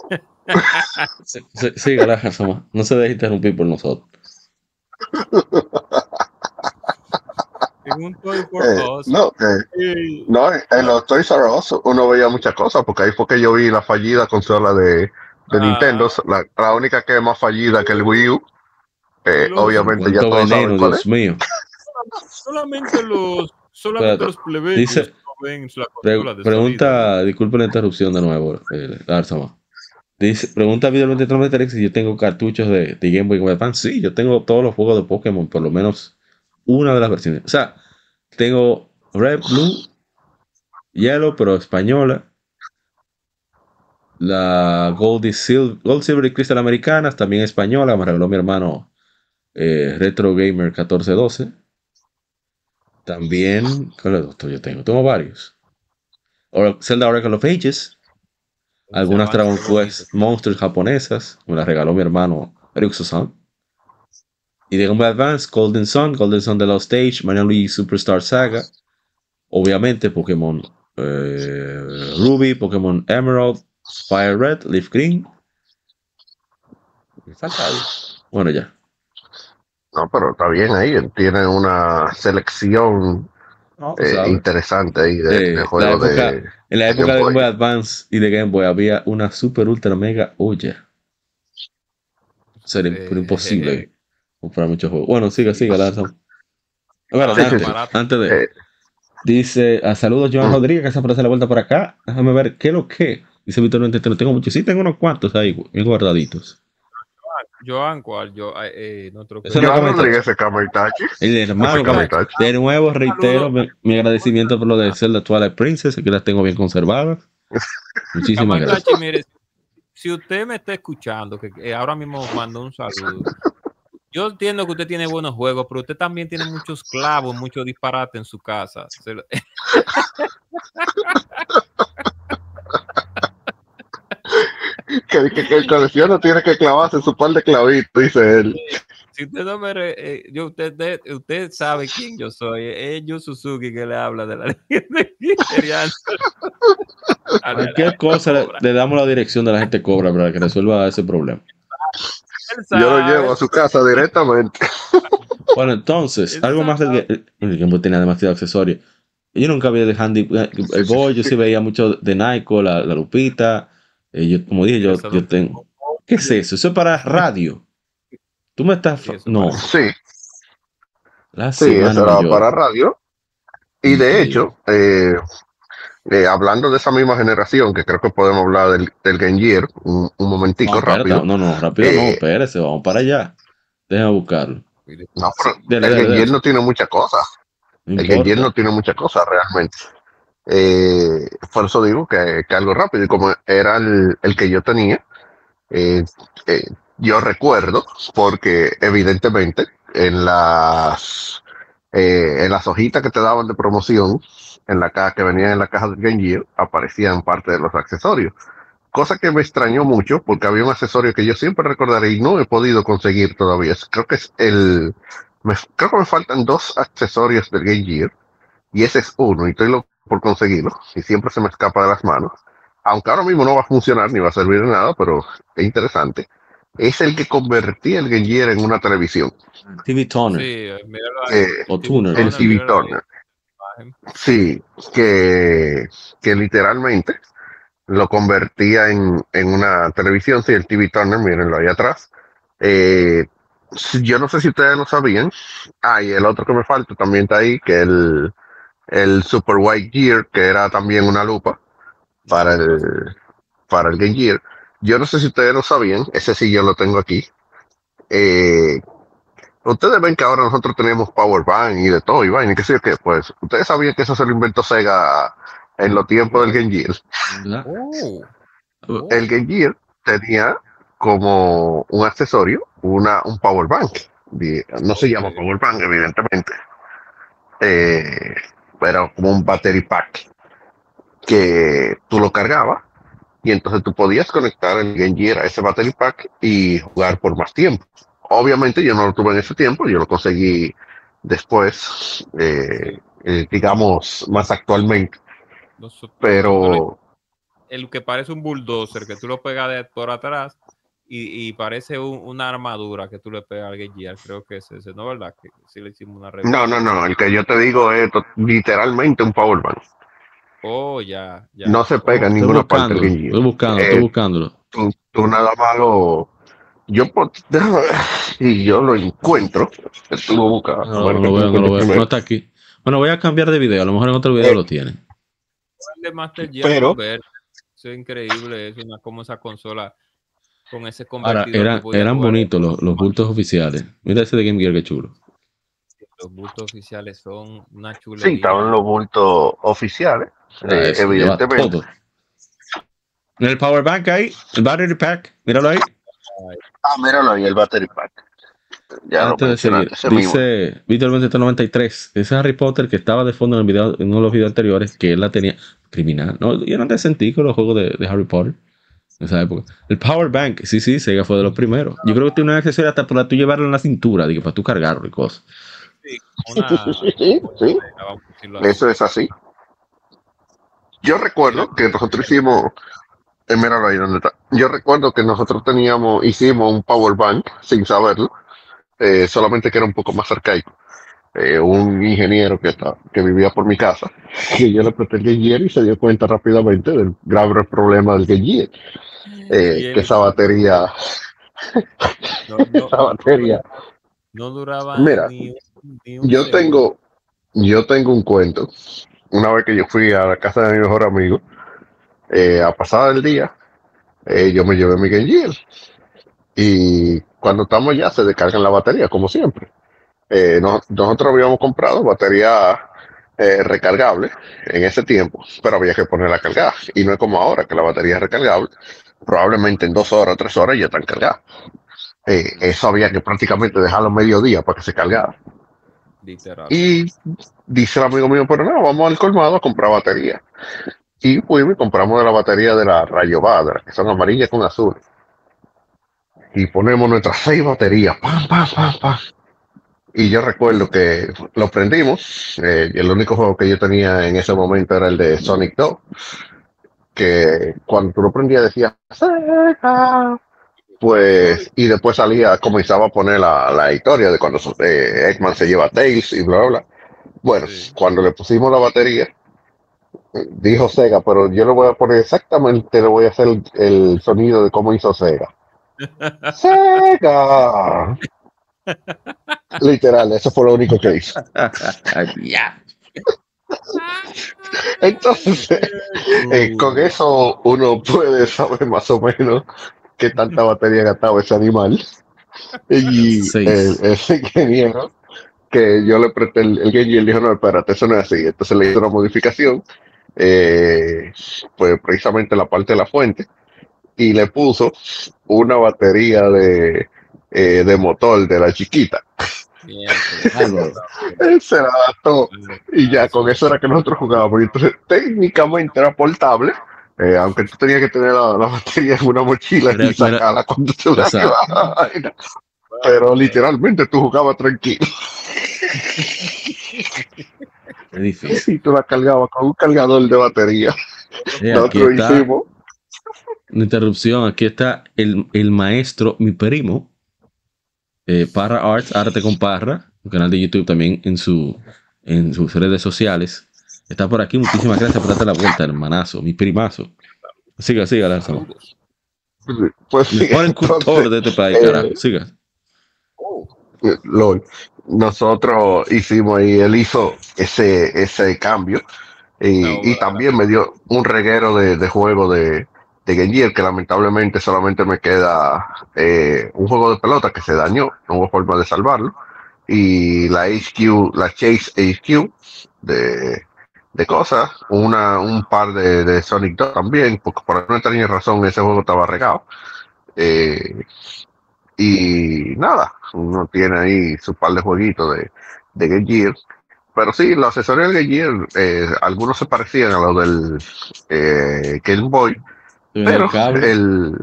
Siga, la Jarsoma. No se deje interrumpir por nosotros. En un Toy for Eh, Us. no, eh, Sí. no, en los Toys R Us uno veía muchas cosas, porque ahí fue que yo vi la fallida consola de, de Ah. Nintendo, la, la única que es más fallida que el Wii U. Eh, Los- obviamente ya todos veneno, saben cuál es. Dios mío. Solamente los, solamente Espérate. los plebeyos Dice- ven la Pre- pregunta, disculpe la interrupción de nuevo, eh, Arzama. Dice, pregunta Video 2393 si yo tengo cartuchos de, de Game Boy Game Advance. Sí, yo tengo todos los juegos de Pokémon, por lo menos una de las versiones. O sea, tengo Red, Blue, Yellow, pero española. La Gold, Silver, Gold Silver y Crystal Americanas, también española. Me regaló mi hermano eh, Retro Gamer 1412. También, ¿cuál otro yo tengo? Tengo varios. Or- Zelda Oracle of Ages. Algunas Dragon. Quest Monsters japonesas. Me las regaló mi hermano Ryuxo-san. Y de Game Boy Advance, Golden Sun, Golden Sun de Lost Stage, Mario Luigi Superstar Saga. Obviamente Pokémon eh, Ruby, Pokémon Emerald, Fire Red, Leaf Green. Me falta algo. Bueno, ya. No, pero está bien ahí. él Tiene una selección No, eh, interesante ahí de, Eh, de la juegos época- de. En la época de Game Boy. Boy Advance y de Game Boy había una super ultra mega olla. Sería Eh, imposible comprar muchos juegos. Bueno, siga, siga, Lanza. Bueno, Sí, sí, antes, sí. antes de. Eh. Dice, a saludos Joan Mm. Rodríguez, que se aparece la vuelta por acá. Déjame ver qué es lo que. Dice Víctor no entiendo, tengo muchos. Sí, tengo unos cuantos ahí, bien guardaditos. Joan, ¿cuál? Yo, eh, eh, nuestro Eso no Joan comenta. Rodríguez de Kamaitachi. El hermano, Ese de nuevo reitero mi, mi agradecimiento por lo de Zelda Twilight Princess, que las tengo bien conservadas. Muchísimas gracias. Mire, si usted me está escuchando, que, ahora mismo mandó un saludo. Yo entiendo que usted tiene buenos juegos, pero usted también tiene muchos clavos, mucho disparate en su casa. Se lo- Que, que, que el coleccionista tiene que clavarse su par de clavitos, dice él. si usted no me re- eh, yo, usted, usted sabe quién yo soy. Es Yu Suzuki que le habla de la Criteriano. Cualquier cosa le, le damos la dirección de la gente cobra para que resuelva ese problema. Yo lo llevo a su casa directamente. Bueno, entonces, Él algo más del que el tenía demasiado accesorio. Yo nunca vi el Handy, el Boy, yo sí veía mucho de Nike, la, la Lupita. Eh, yo, como dije, yo, yo tengo. ¿Qué es eso? Eso es para radio. Tú me estás. Sí, no, Sí, la sí, semana eso era mayor. para radio. Y de hecho, eh, eh, hablando de esa misma generación, que creo que podemos hablar del, del Game Gear, un, un momentico No, espérate, rápido. no, no, rápido, no, Eh, espérese, vamos para allá. Déjame buscarlo. No, pero Dele, el dele, Game dele. Gear no tiene muchas cosas. No El Game. Gear no tiene muchas cosas realmente. Eh, por eso digo que, que algo rápido. Y como era el, que yo tenía, eh, eh, yo recuerdo, porque evidentemente en las eh, en las hojitas que te daban de promoción, en la caja que venían en la caja del Game Gear, aparecían parte de los accesorios. Cosa que me extrañó mucho, porque había un accesorio que yo siempre recordaré y no he podido conseguir todavía. Creo que es el. me- creo que me faltan dos accesorios del Game Gear, y ese es uno, y estoy loco por conseguirlo, y siempre se me escapa de las manos. Aunque ahora mismo no va a funcionar ni va a servir de nada, pero es interesante. Es el que convertía el Gear en una televisión. TV Toner Sí, eh, o Tuner. el TV. Turner. Sí, que, que literalmente lo convertía en, en una televisión, sí, el TV Turner, mírenlo ahí atrás. Eh, si- yo no sé si ustedes lo sabían. Ah, y el otro que me falta también está ahí, que el, el Super White Gear, que era también una lupa para el, para el Game Gear. Yo no sé si ustedes lo sabían, ese sí yo lo tengo aquí. Eh, ustedes ven que ahora nosotros tenemos Power Bank y de todo, y vaina, y qué sé yo qué, pues ustedes sabían que eso se lo inventó Sega en los tiempos del Game Gear. Oh, oh. El Game Gear tenía como un accesorio una, un Power Bank. No se llama. Power Bank, evidentemente. Eh, pero como un battery pack que tú lo cargabas y entonces tú podías conectar el Game Gear a ese battery pack y jugar por más tiempo. Obviamente yo no lo tuve en ese tiempo, yo lo conseguí después, eh, eh, digamos, más actualmente, pero el que parece un bulldozer que tú lo pegas de por atrás y, y parece un- una armadura que tú le pegas al Gear. Creo que es ese, ¿no? ¿Verdad? Que sí le hicimos una revista. no, no, no, el que yo te digo es literalmente un Power Bank. Oh, ya, ya. No se pega en Estoy ninguna parte del Gear. estoy buscando, Eh, estoy buscándolo. tú, tú nada más lo. Yo, po- déjame ver, y yo lo encuentro. Estuvo buscando. No, no lo veo, no lo veo. No está aquí. Bueno, voy a cambiar de video. A lo mejor en otro video Eh, lo tienen. El de Master Gear pero- es increíble. Es una como esa consola con ese Ahora, convertidor. eran, que podía eran bonitos los, los bultos oficiales. Mira ese de Game Gear, qué chulo. los bultos oficiales son una Sí, chulería. estaban los bultos oficiales, eh, eso evidentemente. todo. En el power bank ahí, el battery pack, míralo ahí. Ah, míralo ahí, el battery pack. Ya Antes de seguir, dice Víctor 2393, ese Harry Potter que estaba de fondo en, el video, en uno de los videos anteriores, que él la tenía criminal. No, yo no te sentí con los juegos de, de Harry Potter en esa época. El Power Bank, sí, sí, Sega fue de los primeros. Yo creo que tiene un accesorio hasta para tú llevarlo en la cintura, digo, para tú cargarlo y cosas. Sí, una- Sí, sí. Eso es así. Yo recuerdo que nosotros hicimos, eh, míralo ahí donde está. Yo recuerdo que nosotros teníamos, hicimos un power bank sin saberlo, eh, solamente que era un poco más arcaico. Eh, un ingeniero que, está, que vivía por mi casa, que yo le presté el Gear y se dio cuenta rápidamente del grave problema del Gear, eh, Y que esa batería, no, no- esa batería no duraba Mira, ni, un- ni un Yo segundo. tengo, yo tengo un cuento. Una vez que yo fui a la casa de mi mejor amigo, eh, a pasar el día, yo me llevé mi Gear. Y cuando estamos allá se descargan la batería, como siempre. Eh, no- nosotros habíamos comprado batería eh, recargable en ese tiempo, pero había que ponerla a cargar. Y no es como ahora, que la batería es recargable. Probablemente en dos horas, tres horas ya están cargadas. Eh, eso había que prácticamente dejarlo mediodía para que se cargara. Literal. Y dice el amigo mío, pero no, vamos al colmado a comprar batería. Y fuimos y compramos de la batería de la Rayo Badra, que son amarillas con azul. Y ponemos nuestras seis baterías, pam, pam, pam, pam. Y yo recuerdo que lo prendimos. eh, y el único juego que yo tenía en ese momento era el de Sonic 2. Que cuando tú lo prendías decía, "Sega". Pues, y después salía, comenzaba a poner la, la historia de cuando eh, Eggman se lleva a Tails y bla, bla, bla. Bueno, Sí. cuando le pusimos la batería, dijo Sega, pero yo le voy a poner exactamente, le voy a hacer el, el sonido de cómo hizo Sega. ¡Sega! Literal, eso fue lo único que hizo. ya. Entonces, eh, con eso uno puede saber más o menos qué tanta batería gastaba ese animal. Y el, ese ingeniero que yo le presté el, el Game Gear dijo, no, espérate, eso no es así. Entonces le hizo una modificación, eh, pues precisamente la parte de la fuente, y le puso una batería de, eh, de motor de la chiquita. Él se la adaptó y ya con eso era que nosotros jugábamos. Y entonces técnicamente era portable, eh, aunque tú tenías que tener la, la batería en una mochila Mira, y sacarla cuando te la vaina. Pero literalmente tú jugabas tranquilo Es difícil. y tú la cargabas con un cargador de batería. Eh, aquí Nosotros está hicimos. una interrupción. Aquí está el, el maestro, mi primo, eh, Parra Arts, Arte con Parra, un canal de YouTube también en, su, en sus redes sociales. Está por aquí. Muchísimas gracias por darte la vuelta, hermanazo, mi primazo. Siga, siga, Lázaro. Pues sí, Por el cultor entonces, de este país, eh, carajo. Siga. eh, LOL. Nosotros hicimos y él hizo ese, ese cambio. Y, No, y también me dio un reguero de, de juego de, de Game Gear, que lamentablemente solamente me queda eh, un juego de pelota que se dañó, no hubo forma de salvarlo. Y la HQ, la Chase HQ de, de cosas, una, un par de, de Sonic 2 también, porque por alguna extraña razón ese juego estaba regado. Eh, y nada, uno tiene ahí su par de jueguitos de, de Game Gear. Pero sí, los accesorios del Game Gear, eh, algunos se parecían a los del eh, Game Boy, pero El cable. el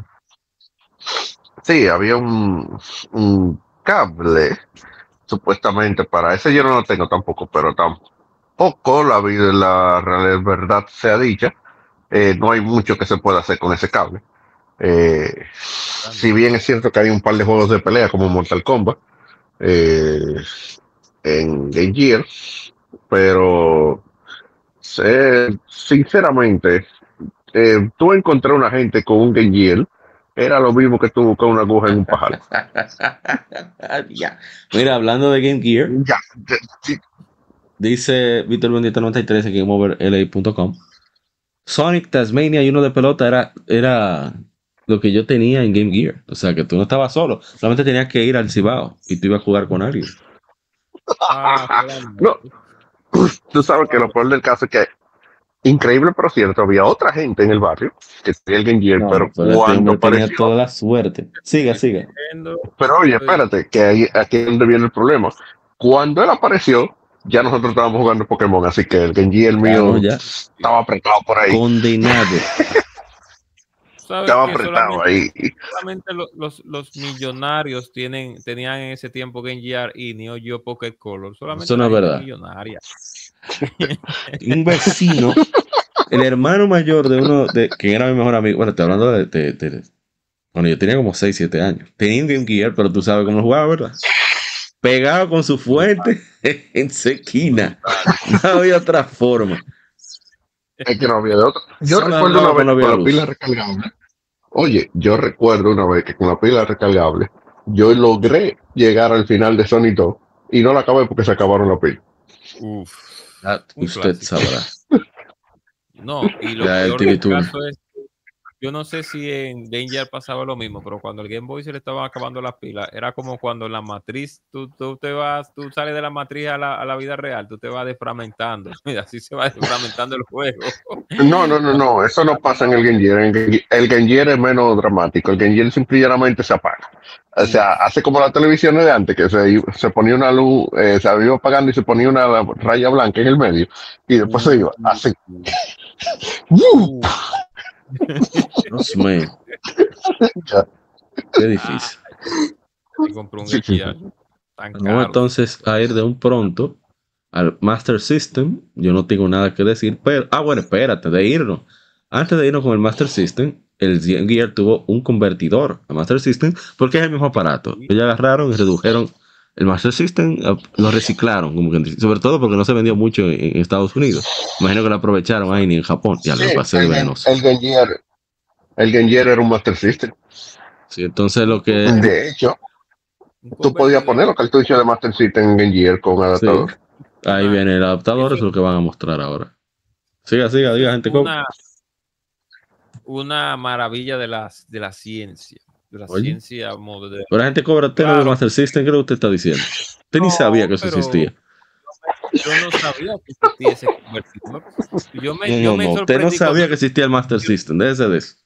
sí, había un, un cable supuestamente para ese yo no lo tengo tampoco, pero tampoco la vida la real verdad sea dicha, eh, no hay mucho que se pueda hacer con ese cable. Eh, si bien es cierto que hay un par de juegos de pelea como Mortal Kombat eh, en Game Gear, pero sinceramente, eh, tú encontrar una gente con un Game Gear era lo mismo que tú buscar una aguja en un pajar. Ya. Mira, hablando de Game Gear, Ya, dice Víctor Bendito 93 en GameOverLA.com. Sonic Tasmania y uno de pelota era, era lo que yo tenía en Game Gear. O sea que tú no estabas solo, solamente tenías que ir al Cibao y tú ibas a jugar con alguien. Ah, No. Tú sabes que lo peor del caso es que, increíble pero cierto, había otra gente en el barrio que tenía el Game Gear, No, pero pero cuando hombre tenía apareció, toda la suerte. Siga, siga. Pero oye, espérate, que ahí, aquí es donde viene el problema. Cuando él apareció, ya nosotros estábamos jugando Pokémon, así que el Game Gear mío Claro, ya. estaba apretado por ahí, Condenado. ¿sabes estaba apretado solamente- ahí. solamente lo- los, los millonarios tienen, tenían en ese tiempo Game Gear y Neo Geo Pocket Color. Solamente Eso no la es gente verdad. millonaria. un vecino, el hermano mayor de uno de que era mi mejor amigo. Bueno, estoy hablando de, de- de- Bueno, yo tenía como 6, 7 años. Tenía un Game Gear, pero tú sabes cómo lo jugaba, ¿verdad? Pegado con su fuente en sequina. No había otra forma. Es que no había de otra. Yo Solo recuerdo una vez había con la pila recargable. Oye, yo recuerdo una vez que con la pila recargable, yo logré llegar al final de Sonic 2 y no la acabé porque se acabaron la pila. Uf. Ah, Usted clásico. sabrá. No, y lo Ya, peor del caso es yo no sé si en Game Gear pasaba lo mismo, pero cuando el Game Boy se le estaban acabando las pilas, era como cuando en la matriz, tú, tú te vas, tú sales de la matriz a la, a la vida real, tú te vas desfragmentando. Mira, así se va desfragmentando el juego. No, no, no, no, eso no pasa en el Game Gear. El El Game Gear es menos dramático. El Game Gear simplemente se apaga. O sea, hace como las televisiones de antes, que se, se ponía una luz, eh, se iba apagando y se ponía una raya blanca en el medio y después se iba. Así. Dios mío. Qué difícil. Un tan Vamos entonces a ir de un pronto al Master System. Yo no tengo nada que decir, pero. Ah, bueno, espérate, de irnos. Antes de irnos con el Master System, el Gear tuvo un convertidor a Master System porque es el mismo aparato. Ellos agarraron y redujeron el Master System, eh, lo reciclaron, como quien dice. sobre todo porque no se vendió mucho en, en Estados Unidos. Imagino que lo aprovecharon ahí ni en Japón. Ya Sí, pasé de el, venenoso. el Game Gear, el Game Gear era un Master System. Sí, entonces lo que. De hecho, tú podías poner los cartuchos de Master System en Game Gear con adaptador. Ahí Ah, viene el adaptador, eso- es lo que van a mostrar ahora. Siga, siga, diga, gente. ¿cómo? una, una maravilla de la, de la ciencia. De la Oye. ciencia moderna. Pero la gente cobra tela de Claro. Master System, ¿qué es lo que usted está diciendo? Usted ni sabía que eso existía. Yo no sabía que existía ese convertidor. Yo me, No, yo no, me no, Usted no sabía que existía el Master System, déjese de eso.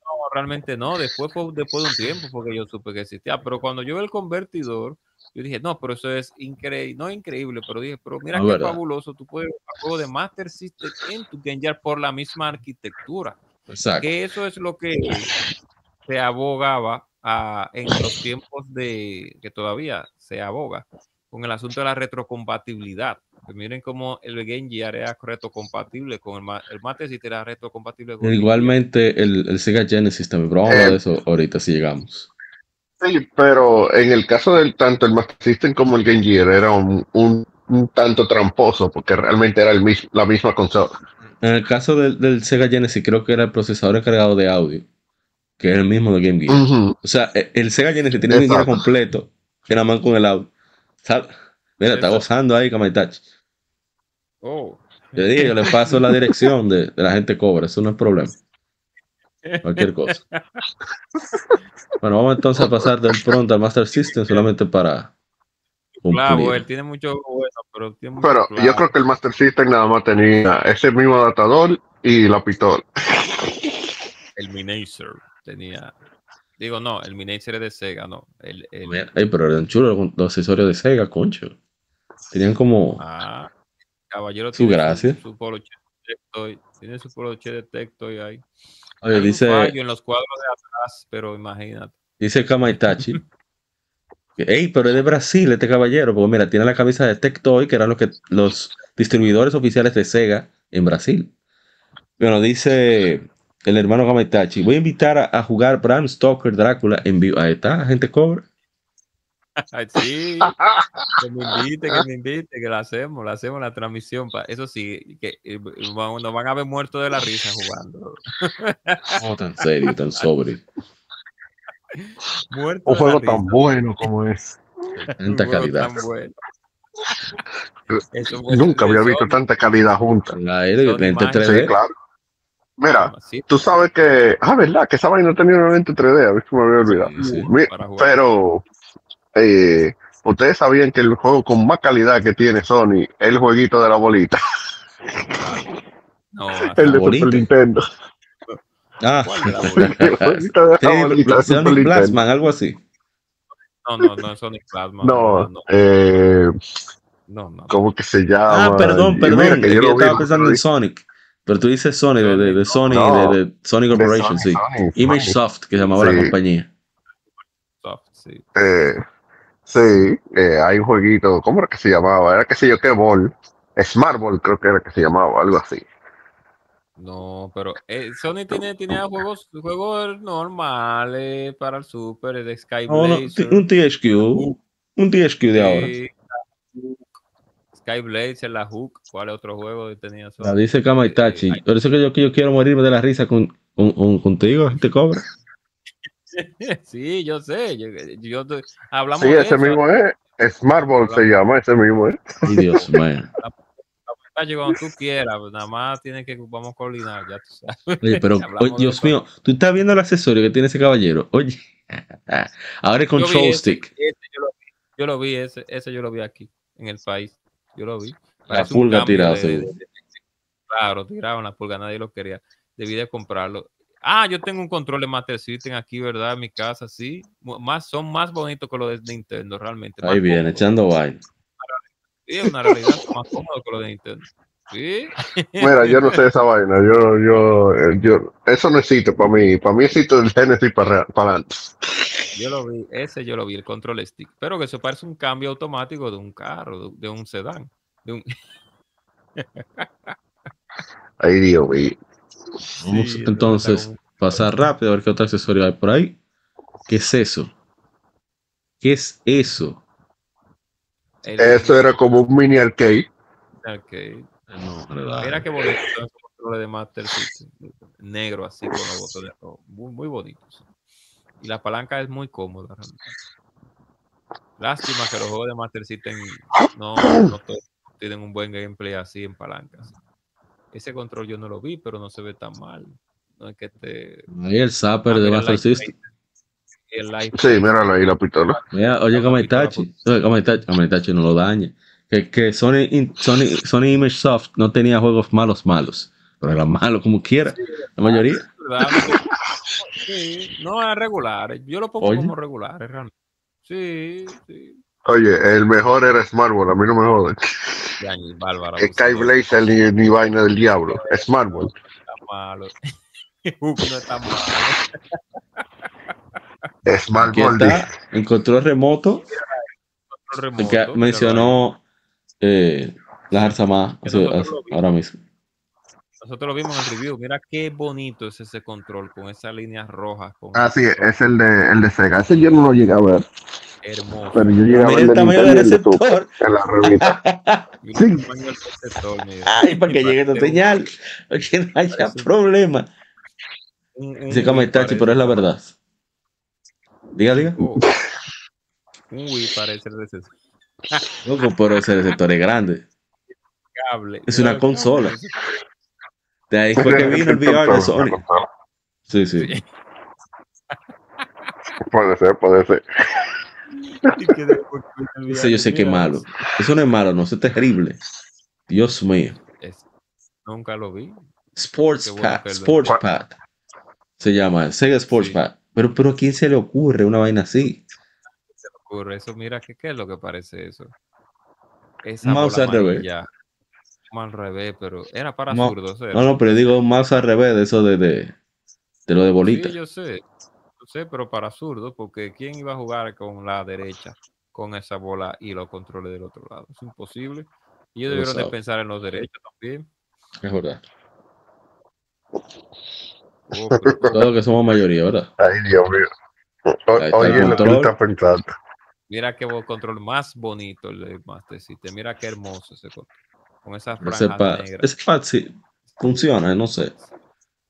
No, realmente no. Después fue después de un tiempo porque yo supe que existía. Pero cuando yo vi el convertidor, yo dije, no, pero eso es increíble. No increíble, pero dije, pero mira No, qué verdad. fabuloso. Tú puedes jugar juego de Master System en tu Game Gear por la misma arquitectura. Exacto. que eso es lo que se abogaba a- en los tiempos de que todavía se aboga con el asunto de la retrocompatibilidad. Pues miren cómo el Game Gear era retrocompatible con el, ma- el Master System era retrocompatible con. Igualmente el, el Sega Genesis también, pero vamos a hablar de eso ahorita si llegamos. Sí, pero en el caso del tanto el Master System como el Game Gear era un, un- un tanto tramposo porque realmente era el mis- la misma consola. En el caso del, del Sega Genesis, creo que era el procesador encargado de audio, que es el mismo de Game Gear. O sea, e- el Sega Genesis tiene un Game Gear Exacto. completo, que nada más con el audio. Sal- Mira, está gozando ahí, Kamaitachi. Oh, Yo dije, yo le paso la dirección de, de la gente cobra, eso no es problema. Cualquier cosa. Bueno, vamos entonces a pasar de un pronto al Master System solamente para claro, él tiene mucho bueno, pero tiene mucho Pero yo creo que el Master System nada más tenía ese mismo adaptador y la pistola. el Minacer tenía. Digo, no, el Minacer es de Sega, no. El, el- Ay, pero eran chulos los- accesorios de Sega, concho. Tenían como. Ah, caballero Su gracia. Su, de Tectoy, tiene su poloche de ahí. Oye, Hay un dice, fallo en los cuadros de atrás, pero imagínate. dice Kamaitachi. Ey, pero es de Brasil este caballero, porque mira, tiene la camisa de Tectoy, que eran los, que, los distribuidores oficiales de Sega en Brasil. Bueno, dice el hermano Kamaitachi, voy a invitar a, a jugar Bram Stoker Drácula en vivo. Ahí está, gente cobra. Sí, que me invite, que me invite, que la hacemos, la hacemos la transmisión. pa- Eso sí, que eh, van- nos van a ver muertos de la risa jugando. No tan serio, tan sobrio. Muertos Un juego tan risa. bueno como es. Tanta Un juego calidad. tan bueno. Nunca había visto tanta calidad junta. La aire, Son lente imágenes. 3D. Sí, claro. Mira, sí, tú sabes que. Ah, ¿verdad? Que esa vaina tenía una lente 3D. A ver si me había olvidado. Sí. Mi-. Pero. eh, ustedes sabían que el juego con más calidad que tiene Sony es el jueguito de la bolita, No, el de bolita? Super Nintendo. Ah, ¿Cuál de la bolita? El jueguito de la bolita de sí, Super Sonic Nintendo. Plasman, algo así. No, no, no es Sonic Plasma. No, no, eh, no, no. ¿cómo que se llama? Ah, perdón, perdón. mira que yo yo lo vi, estaba pensando en. Sonic. Pero tú dices Sonic, de, de, de Sony, No. de, De Corporation, Sony, sí. Sony, Image Sony. Soft, que se llamaba la compañía. Soft, sí. Eh, sí, eh, hay un jueguito, ¿cómo era que se llamaba? Era que sé yo qué ball. Smart Ball creo que era que se llamaba, algo así. No, pero eh, Sony tiene, tiene juegos, juegos normales para el Super, de Sky No, no, un THQ. Un THQ de ahora. Sí, Sky Blazer, la Hook. ¿Cuál otro juego tenía Sony? La dice Kamaitachi. Eh, Por eso que yo, yo quiero morirme de la risa con, con, con- contigo, te cobra. Sí, yo sé. Yo, yo te- hablamos Sí, de ese eso. mismo es. Smart Ball se llama, ese mismo es. Ay, Dios mío. Cuando tú quieras, pues, nada más tienes que vamos a coordinar, ya tú sabes. Oye, pero, oye, Dios eso. mío, tú estás viendo el accesorio que tiene ese caballero. Oye, ahora Yo vi control ese, stick. ese yo, lo vi, yo lo vi, ese, ese yo lo vi aquí, en el país. Yo lo vi. La Parece pulga tirada, de- seguro. de- de- Claro, tiraron la pulga, nadie lo quería. Debí de comprarlo. Ah, yo tengo un control de Master System aquí, ¿verdad? En mi casa, sí. Más, son más bonitos que los de Nintendo, realmente. Ahí viene, cómodos. echando vaina. Sí, es una realidad, son más cómodos que los de Nintendo. Sí. Mira, yo no sé esa vaina. Yo, yo, eh, yo, eso no existe para mí. Para mí existe el Genesis para adelante. Yo lo vi, ese yo lo vi, el control stick. Pero que eso parece un cambio automático de un carro, de, de un sedán. De un... Ahí Dios mío. Vamos Sí, entonces pasar rápido a ver qué otro accesorio hay por ahí. ¿Qué es eso? ¿Qué es eso? el- Eso era como un mini arcade. arcade. No, ¿verdad? Mira qué bonito son esos controles de Master System. Negro así con los botones rojos. Muy, muy bonitos. Y la palanca es muy cómoda. realmente. Lástima que los juegos de Master System no, no todos tienen un buen gameplay así en palancas. Ese control yo no lo vi, pero no se ve tan mal. No es que te. Ahí el zapper Ah, de Master System. El Sí, míralo ahí la pistola. Mira, oye, Kamaitachi. Oye, Kamaitachi, Kamaitachi no lo dañe. Que, que Sony, Sony, Sony Image Soft no tenía juegos malos, malos. Pero eran malos como quiera. La mayoría. ¿verdad? Sí, no es regulares. Yo lo pongo Oye. como regulares, realmente. Sí, sí. Oye, el mejor era Smartball, a mí no me bárbaro. Sky Blazer ni, ni vaina del diablo. Smartball. está malo. Hook no está malo. Smartball. En control remoto. Control que mencionó eh, la lo vimos. ahora mismo. Nosotros lo vimos en el review. Mira qué bonito es ese control con esas líneas rojas. Con Ah, sí, es el de, el de Sega. Ese yo no lo llegué a ver. hermoso. Pero yo llegué a ver el tamaño del receptor. en la revista. Y sí. el tamaño del receptor, mira. Ay, para que llegue esta señal. Para que no haya problema. un- un Kamaitachi, parece. pero es la verdad. Diga, diga. Oh. Wii parece el receptor. Loco, pero ese receptor es grande. Cable. Es una consola. De ahí fue que vino el VR de Sony. Sí, sí. Sí. Puede ser, puede ser. Ese yo sé que es malo. Eso no es malo, no, eso es terrible. Dios mío. es- Nunca lo vi. Sports Pad, Sports Pad. Se llama Sega Sports Sí. Pad. Pero, pero ¿a quién se le ocurre una vaina así? se me ocurre eso. Mira, ¿qué, qué es lo que parece eso? Esa mouse bola al revés. Al revés, pero era para No, zurdos. era. No, no, pero digo mouse al revés de eso de, de, de lo de bolita. Sí, yo sé. Yo sé, pero para zurdos, porque ¿quién iba a jugar con la derecha con esa bola y los controles del otro lado? Es imposible. Y ellos Lo debieron de pensar en los derechos también. Es verdad. Oh, pero- Todos que somos mayoría, ¿verdad? Ay, Dios mío. O- Ahí está Oye, lo que estás pensando. Mira qué control más bonito el de Master System. Mira qué hermoso ese control. Con esas franjas negras. ese pad sí funciona, no sé.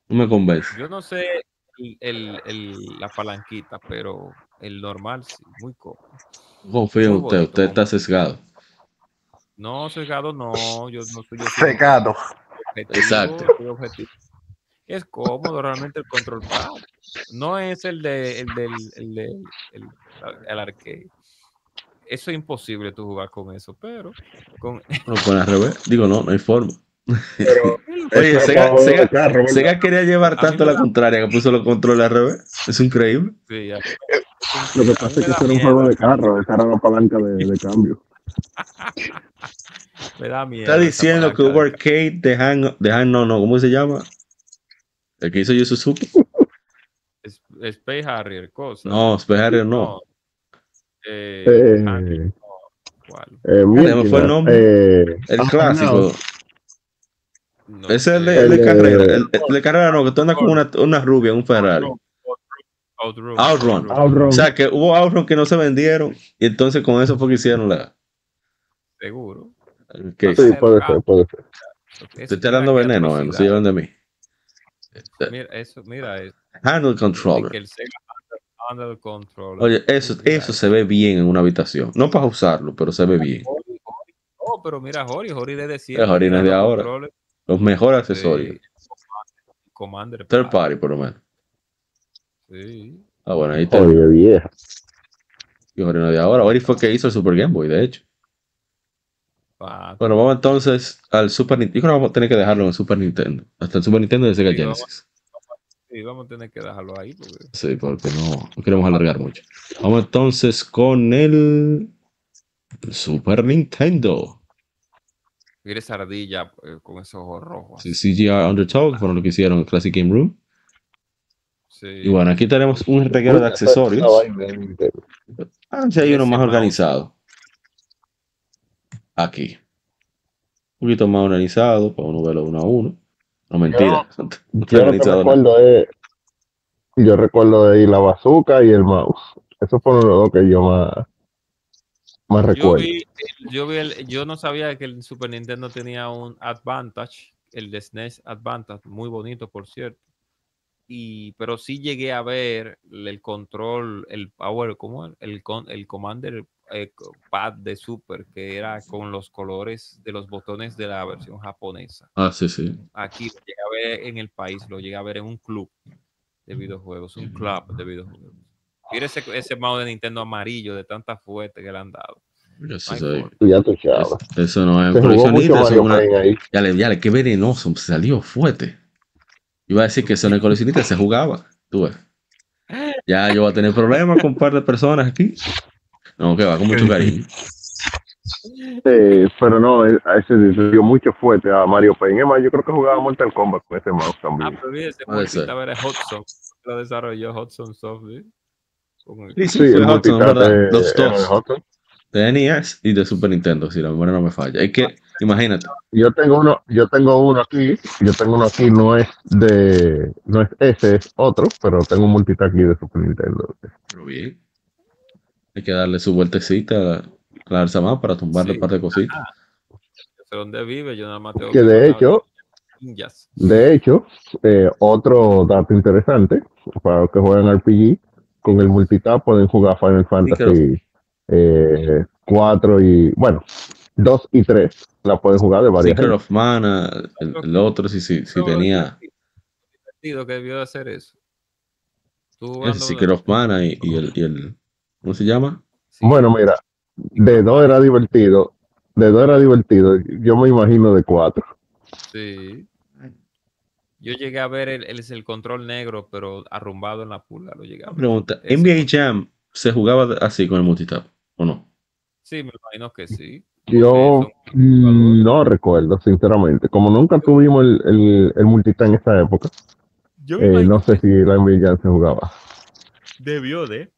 No me convence. Yo no sé el, el- el- la palanquita, pero el normal sí, muy cómodo. Confío en usted, usted está sesgado. No, sesgado no, yo no soy yo objetivo, Exacto. soy objetivo. Es cómodo realmente el control pad. No es el de el del el, de- el, el arcade. Eso es imposible tú jugar con eso, pero con No al revés. Digo, no, no hay forma. Pero Oye, eso Sega, quería llevar A tanto me la contraria que puso los controles al revés. Es increíble. sí, ya. Lo que A pasa es que ese era un juego de carro, esa era la palanca de, de cambio. me da miedo. Está diciendo que hubo de- arcade de Han, de Han, no, no, ¿cómo se llama? El que hizo Yu Suzuki. Es- Space Harrier, cosa. No, Space Harrier no. Eh, Eh. Eh, me fue el nombre. eh, El ah, clásico. No Ese es el de, el de El de- carrera. El, el de carrera no, que tú andas con una, una rubia en un Ferrari. Outrun. Outrun. Outrun. O sea, que hubo Outrun que no se vendieron. Y entonces con eso fue que hicieron la. Seguro. que- Sí, puede ser, puede ser. Te estoy dando veneno, eh, no se llevan de mí. Mira eso, mira eso. Handle controller. el Sega Under, under control. Oye, eso, eso se ve bien en una habitación. No para usarlo, pero se ve bien. Hori, Hori. Oh, pero mira, Hori, Hori de decir. Es Hori no es de ahora. Los mejores accesorios. Commander. Third party, por lo menos. Sí. Ah, bueno, ahí está. Oye, vieja. Y Ori no es de ahora. Fue que hizo el Super Game Boy, de hecho. Pa- Bueno, vamos entonces al Super Nintendo. Yo creo que vamos a tener que dejarlo en el Super Nintendo. Hasta el Super Nintendo de Sega Sí. Genesis. Sí, vamos a tener que dejarlo ahí. Porque... Sí, porque no, no queremos alargar mucho. Vamos entonces con el Super Nintendo. Mira esa ardilla eh, con esos ojos rojos. Sí, CGI Undertow, que fueron lo que hicieron en Classic Game Room. Sí. Y bueno, aquí tenemos un reguero de accesorios. Ah, sí, hay uno más organizado. Aquí. Un poquito más organizado, para uno verlo uno a uno. No, mentira. Yo lo que recuerdo es. Yo recuerdo de ahí la bazooka y el mouse. Esos fueron los dos que yo más, más Yo recuerdo. vi, el- yo vi el- yo no sabía que el Super Nintendo tenía un Advantage, el de SNES Advantage, muy bonito por cierto. Y, pero sí llegué a ver el control, el power, ¿cómo es? El, con, el commander eh, pad de Super, que era con los colores de los botones de la versión japonesa. Ah, sí, sí. Aquí lo llegué a ver en el país, lo llegué a ver en un club de videojuegos, un club de videojuegos. Mira ese, ese mouse de Nintendo amarillo de tanta fuerte que le han dado. Eso, ya tú chavas. Eso- eso no es coleccionista, eso una-. Ya le, ya le, qué venenoso, salió fuerte. Iba a decir que eso no es coleccionista, se jugaba. Tú ves. Ya yo voy a tener problemas con un par de personas aquí. No, que va con mucho cariño. Pero no, eh, a ese le dio mucho fuerte a Mario Paint. Es más, yo creo que jugaba Mortal Kombat con ese mouse Ah, también. pero mira, ese Puede multitap era Hudson. Lo desarrolló Hudson Software. El- Sí, sí, el Hudson, Los dos. De NES y de Super Nintendo, si la memoria no me falla. Es que, imagínate, Yo tengo uno, yo tengo uno aquí, yo tengo uno aquí, no es de, no es ese, es otro, pero tengo un multitap aquí de Super Nintendo. pero bien. Hay que darle su vueltecita a la alza más para tumbarle Sí. un par de cositas. Yo sé dónde vive, yo nada más tengo Que de hecho, de hecho, eh, otro dato interesante para los que juegan RPG, con el multitap pueden jugar Final Fantasy eh, 4 y, bueno, 2 y 3, la pueden jugar de varias Secret of Mana, el, el otro, sí, sí, sí Pero tenía. que debió de hacer eso. Secret of Mana y, y el, y el. ¿Cómo se llama? Sí. Bueno, mira, de 2 era divertido, de 2 era divertido, yo me imagino de 4. Sí. Yo llegué a ver el, el, el control negro, pero arrumbado en la pulga. Lo llegué a ver. Pregunta: Ese. ¿NBA Jam se jugaba así con el multitap o no? Sí, me imagino que sí. Yo no recuerdo, sinceramente. Como nunca tuvimos el, el, el multitap en esa época, Yo eh, no sé si la NBA Jam se jugaba. debió de.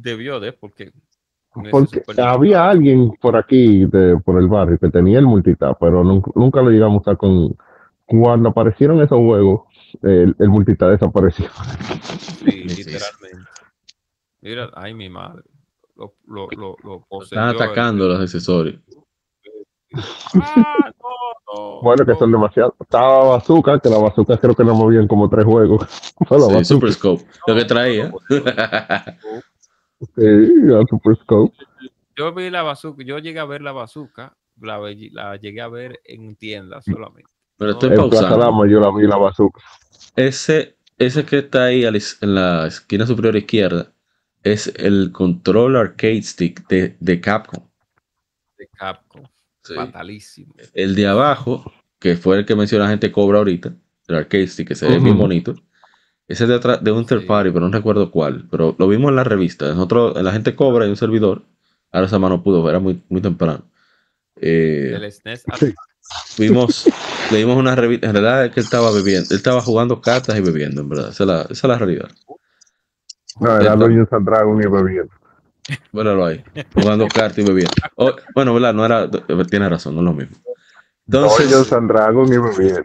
Debió de, porque. Porque había alguien por aquí, de, por el barrio, que tenía el multitap, pero nunca, nunca lo llegamos a usar con... Cuando aparecieron esos juegos, el, el multitap desapareció. Sí, literalmente. Mira, ay, mi madre. Lo, lo, lo, lo poseyó Están el- atacando los accesorios. Ah, no, no, Bueno, que no. son demasiados. Estaba Bazooka, que la Bazooka creo que no movían como tres juegos. Sí. Super Scope. Lo que traía. La Super Scope. Yo vi la bazooka, yo llegué a ver la bazooka, la, ve- la llegué a ver en tiendas solamente. Pero estoy No, pausando. Yo la vi la Bazooka. Ese, ese que está ahí en la esquina superior izquierda es el control arcade stick de, de Capcom. De Capcom. Sí. Fatalísimo. El de abajo, que fue el que menciona la gente cobra ahorita, el arcade stick, que se ve bien bonito. Ese es de, otra- de un third Sí. party, pero no recuerdo cuál. Pero lo vimos en la revista. Nosotros, la gente cobra y un servidor. Ahora esa mano pudo, era muy, muy temprano. Eh, SNES. Sí. vimos, leímos una revista. En realidad es que él estaba bebiendo, él estaba jugando cartas y bebiendo, en verdad. Esa es la, esa es la realidad. No, era Dungeons and Dragons y bebiendo. Bueno, ahí, jugando cartas y bebiendo. Oh, bueno, ¿verdad? No era, tiene razón, no es lo mismo. Entonces, and Dragons y bebiendo.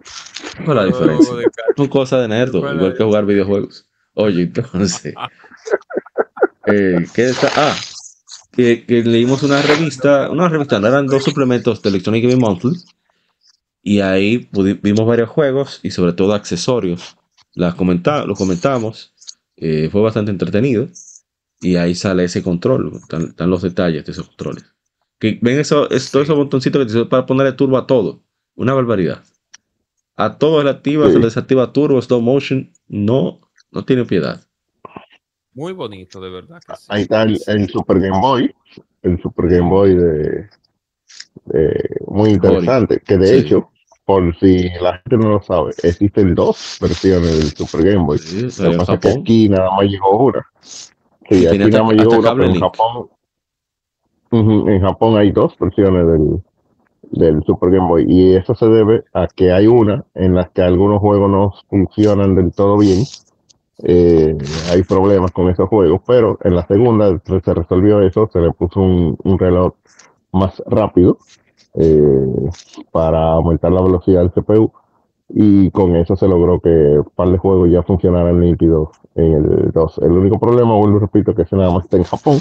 ¿cuál es la diferencia? de Capcom. Son cosas de nerdo, ¿Cuál igual que jugar videojuegos. Oye, entonces. eh, ¿Qué está? Ah, que, que leímos una revista, una revista, no eran dos suplementos de Electronic Gaming Monthly. Y ahí vimos varios juegos y sobre todo accesorios. Las comenta los comentamos. eh, fue bastante entretenido. Y ahí sale ese control. Están, están los detalles de esos controles. Que, ¿Ven eso, es, todos esos botoncitos que te sirven para ponerle turbo a todo? Una barbaridad. A todo se le activa, Sí. se le desactiva turbo, slow motion. No, no tiene piedad. Muy bonito, de verdad. Que sí. Ahí está el, el Super Game Boy. El Super Game Boy de, de- muy interesante. Que de Sí. hecho, por si la gente no lo sabe, existen dos versiones del Super Game Boy. Sí, Lo que pasa es que Japón. aquí nada más llegó una. Sí, aquí nada más llegó una, pero en link. En Japón hay dos versiones del, del Super Game Boy. Y eso se debe a que hay una en la que algunos juegos no funcionan del todo bien. Eh, hay problemas con esos juegos, pero en la segunda se se resolvió eso, se le puso un, un reloj más rápido eh, para aumentar la velocidad del CPU y con eso se logró que un par de juegos ya funcionaran nítidos en el 2. El único problema, vuelvo y repito, que ese nada más está en Japón.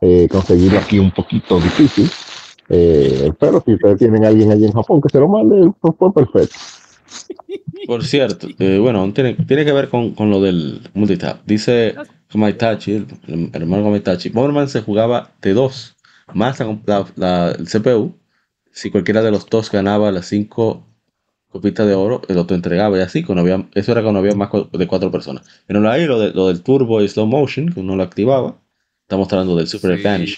Eh, conseguirlo aquí un poquito difícil. Eh, pero si ustedes tienen a alguien allí en Japón que se lo mande, pues, pues perfecto. Por cierto, eh, bueno, tiene, tiene que ver con, con lo del multitap. Dice Maitachi, el, el hermano Maitachi, Bomberman se jugaba de dos, más la, la- la- el CPU. Si cualquiera de los dos ganaba las cinco copitas de oro, el otro entregaba y así, cuando había, eso era cuando había más de cuatro personas. Pero ahí lo, de- lo del turbo y slow motion, que uno lo activaba, estamos hablando del Super Sí. Advantage,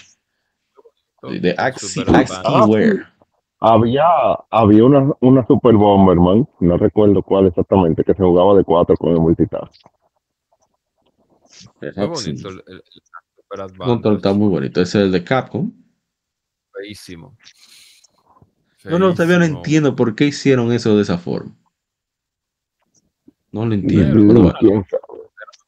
de Axi Advantage. Wear. Había, había una, una Super Bomberman, no recuerdo cuál exactamente, que se jugaba de cuatro con el multitask. Muy bonito el, el- el control está muy bonito. Ese es el de Capcom. Feísimo. Yo no, todavía no Feísimo. entiendo por qué hicieron eso de esa forma. No lo entiendo. Pero, pero bueno. quién sabe.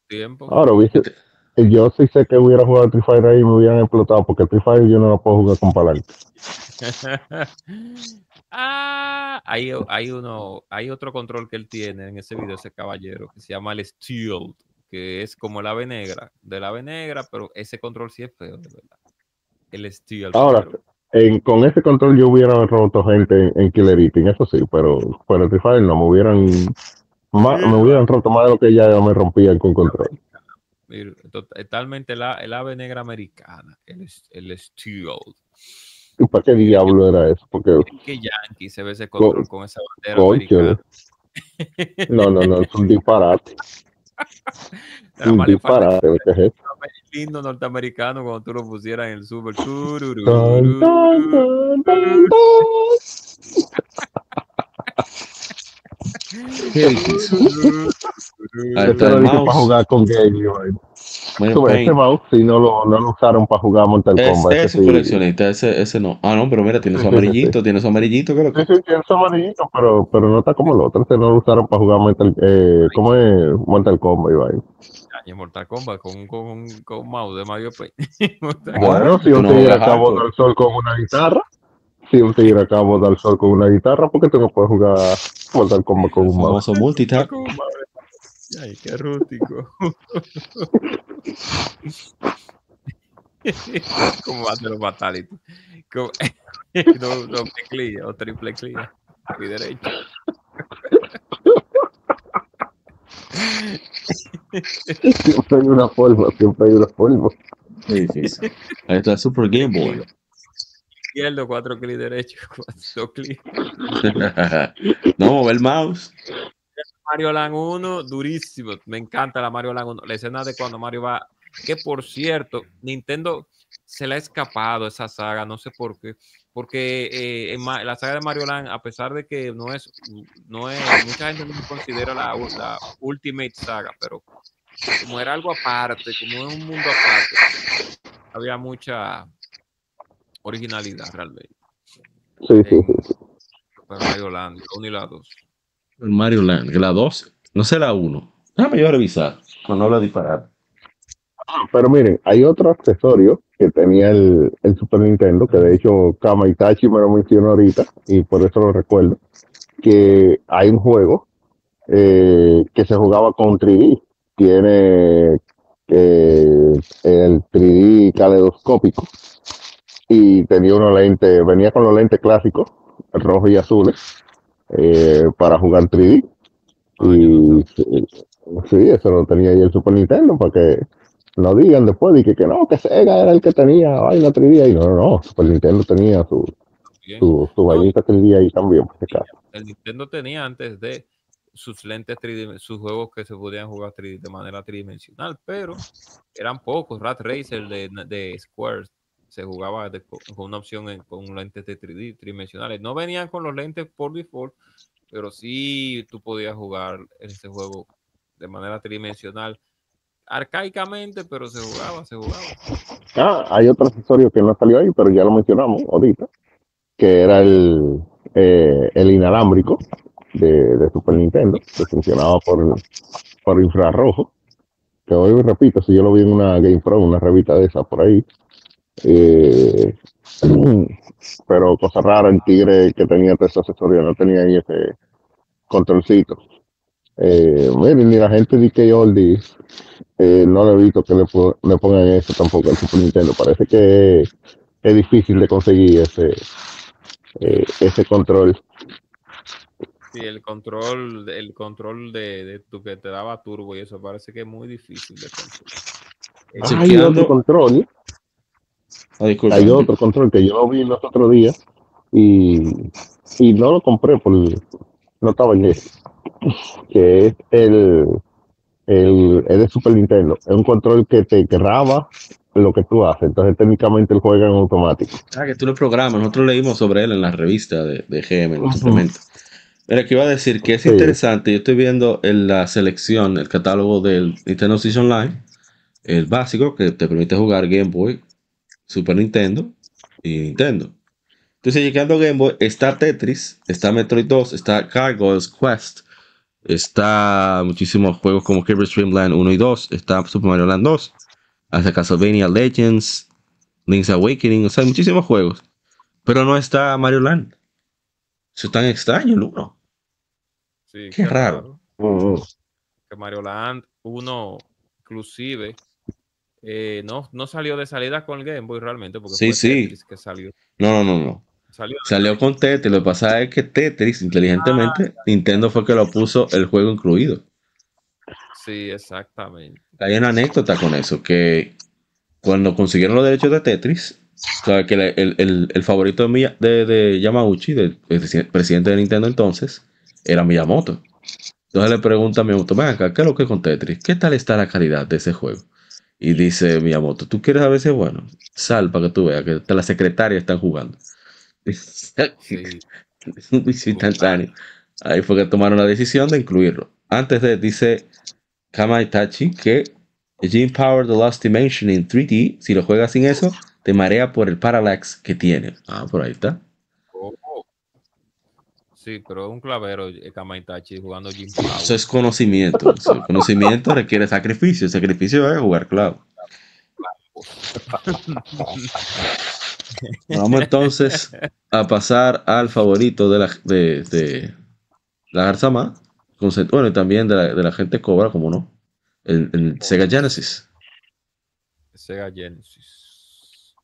Tiempo. Ahora, hubiese- yo sí sé que hubiera jugado Free Fire ahí y me hubieran explotado, porque el Free Fire yo no lo puedo jugar con palanca. ah, hay, hay uno, hay otro control que él tiene en ese video, ese caballero, que se llama el Steel, que es como el ave negra, del ave negra, pero ese control sí es feo, de verdad. El Steel. Ahora, En, con ese control yo hubiera roto gente en, en Killer Eating, eso sí, pero el Free Fire no, me hubieran, más, me hubieran roto más de lo que ya me rompían con control. Totalmente la, el ave negra americana, el, el Steel. ¿Y para qué diablo era eso? Porque, Qué yankee se ve ese control con esa bandera americana. no, no, no, es un disparate, Nada un disparate, ¿qué es eso? himno norteamericano cuando tú lo pusieras en el super. ¿Qué dices? tururú, Ahí está el mouse. para jugar con Game Boy. Mario Tú ves. Ese mouse si no lo, no lo usaron para jugar Mortal Kombat. ese ese es sí. coleccionista, ese, ese no. Ah, no, pero mira, tiene su Sí, sí, sí, sí. amarillito, tiene su amarillito, que lo Sí, sí, tiene su amarillito, pero, pero no está como el otro. Ese no lo usaron para jugar Mortal, eh, ¿cómo es? Mortal Kombat. y vaina. Año Mortal Kombat con, con, con mouse de Mario Paint. Bueno, si tú un no juegas acabó hardcore. del sol con una guitarra, si un tigre acabó del sol con una guitarra, ¿por qué tú no puedes jugar Mortal Kombat con El un mouse? famoso multitap. Kombat. Ay, qué rústico. ¿Cómo hace los fatality? ¿Cómo- No, doble clic o triple clic. Mi derecho. Siempre hay una forma, siempre hay una forma. Qué difícil. Ahí está el Super Game Boy. Izquierdo, cuatro clics derecho, cuatro clics. no, mover el mouse. Mario Land 1, durísimo. Me encanta la Mario Land 1. La escena de cuando Mario va Que por cierto, Nintendo se le ha escapado esa saga, no sé por qué. Porque eh, en la saga de Mario Land, a pesar de que no es, no es, mucha gente no considera la, la Ultimate Saga, pero como era algo aparte, como en un mundo aparte, había mucha originalidad realmente. Sí, sí, sí. Para Mario Land, la 1 y la 2. El Mario Land, la 2, no sé la 1. Déjame yo revisar, cuando habla disparar. Pero miren, hay otro accesorio que tenía el, el Super Nintendo, que de hecho Kama Itachi me lo mencionó ahorita, y por eso lo recuerdo, que hay un juego eh, que se jugaba con 3D. Tiene eh, el 3D caleidoscópico y tenía unos lentes, venía con los lentes clásicos, rojos y azules, eh, para jugar 3D. Y sí, eso lo tenía ahí el Super Nintendo para que no digan después de que, que no, que Sega era el que tenía vaina 3D ahí. No, no, no, Super Nintendo tenía su, Bien. su, su vainita 3D ahí también, por si acaso. El Nintendo tenía antes de sus lentes sus juegos que se podían jugar de manera tridimensional, pero eran pocos. Rat Racer de, de Square se jugaba de- con una opción en- con lentes de 3D tridimensionales. No venían con los lentes por default, pero sí tú podías jugar ese juego de manera tridimensional. Arcaicamente, pero se jugaba, se jugaba. Ah, hay otro accesorio que no salió ahí, pero ya lo mencionamos ahorita, que era el, eh, el inalámbrico de, de Super Nintendo, que funcionaba por, por infrarrojo. Que hoy repito, si yo lo vi en una Game Pro, una revista de esa por ahí. Eh, pero cosa rara, el tigre que tenía ese accesorio no tenía ahí ese controlcito. Eh, miren, ni la gente de que eh, no le he visto que le, le pongan eso tampoco al Super Nintendo. Parece que es difícil de conseguir ese, eh, ese control. Sí, el control, el control de, de tu que te daba turbo y eso parece que es muy difícil de conseguir. Hay Chequeando. otro control, Ah, hay otro control que yo lo vi los otros días y, y no lo compré porque no estaba en ese, que es el, el, el de Super Nintendo. Es un control que te graba lo que tú haces, entonces técnicamente el juega en automático. Ah, que tú lo programas. Nosotros leímos sobre él en la revista de, de GM, en Ujú. suplemento. Mira, que iba a decir que es Sí. interesante. Yo estoy viendo en la selección, el catálogo del Nintendo Switch Online, el básico que te permite jugar Game Boy, Super Nintendo y Nintendo. Entonces, llegando a Game Boy, está Tetris, está Metroid 2, está Gargoyles Quest, está muchísimos juegos como Kirby Dream Land 1 y 2, está Super Mario Land 2, hasta Castlevania Legends, Link's Awakening, o sea, hay muchísimos juegos. Pero no está Mario Land. Eso es tan extraño el uno. sí, qué raro. Mm, Que Mario Land 1, inclusive, eh, no, no salió de salida con el Game Boy realmente, porque Sí, fue sí. Tetris que salió. No, no, no, no. Salió Salió con Tetris. Lo que pasa es que Tetris, inteligentemente, Nintendo fue que lo puso el juego incluido. Sí, exactamente. Hay una anécdota con eso, que cuando consiguieron los derechos de Tetris, que el, el- el- favorito de, Miya- de, de Yamauchi, del presi- presidente de Nintendo entonces, era Miyamoto. Entonces le pregunta a Miyamoto, ven acá, ¿qué es lo que es con Tetris? ¿Qué tal está la calidad de ese juego? Y dice Miyamoto, ¿tú quieres saber si es bueno? Sal para que tú veas que hasta las secretarias están jugando. Sí, instantáneo. Ahí fue que tomaron la decisión de incluirlo. Antes de, dice Kama Itachi que Gene Power The Lost Dimension en 3D, si lo juegas sin eso, te marea por el parallax que tiene. Ah, por ahí está. Sí, pero es un clavero eh, Kamaitachi jugando Jim. Eso es conocimiento. Eso, conocimiento requiere sacrificio. El sacrificio es jugar clavo. Vamos entonces a pasar al favorito de la, de, de la Garzama. Bueno, y también de la, de la gente Cobra, como no. El, el Sega Genesis. Sega Genesis.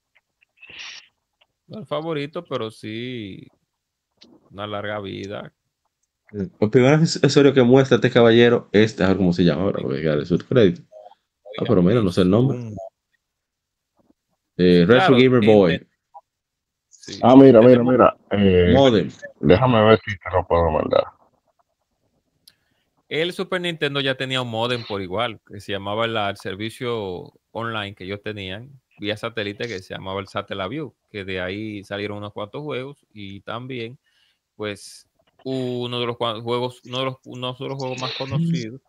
No el favorito, pero sí una larga vida. El primer accesorio que muestra este caballero es, a ver cómo se llama ahora, voy a darle su crédito. Ah, pero mira, no sé el nombre. Un- Eh, Retro Claro, Gamer Boy. sí. Ah, mira, mira, mira. eh, Modem. déjame ver si te lo puedo mandar. El Super Nintendo ya tenía un modem por igual, que se llamaba la- el servicio online que ellos tenían vía satélite, que se llamaba el Satellaview, que de ahí salieron unos cuantos juegos y también, pues, uno de los juegos, uno de los, uno de los juegos más conocidos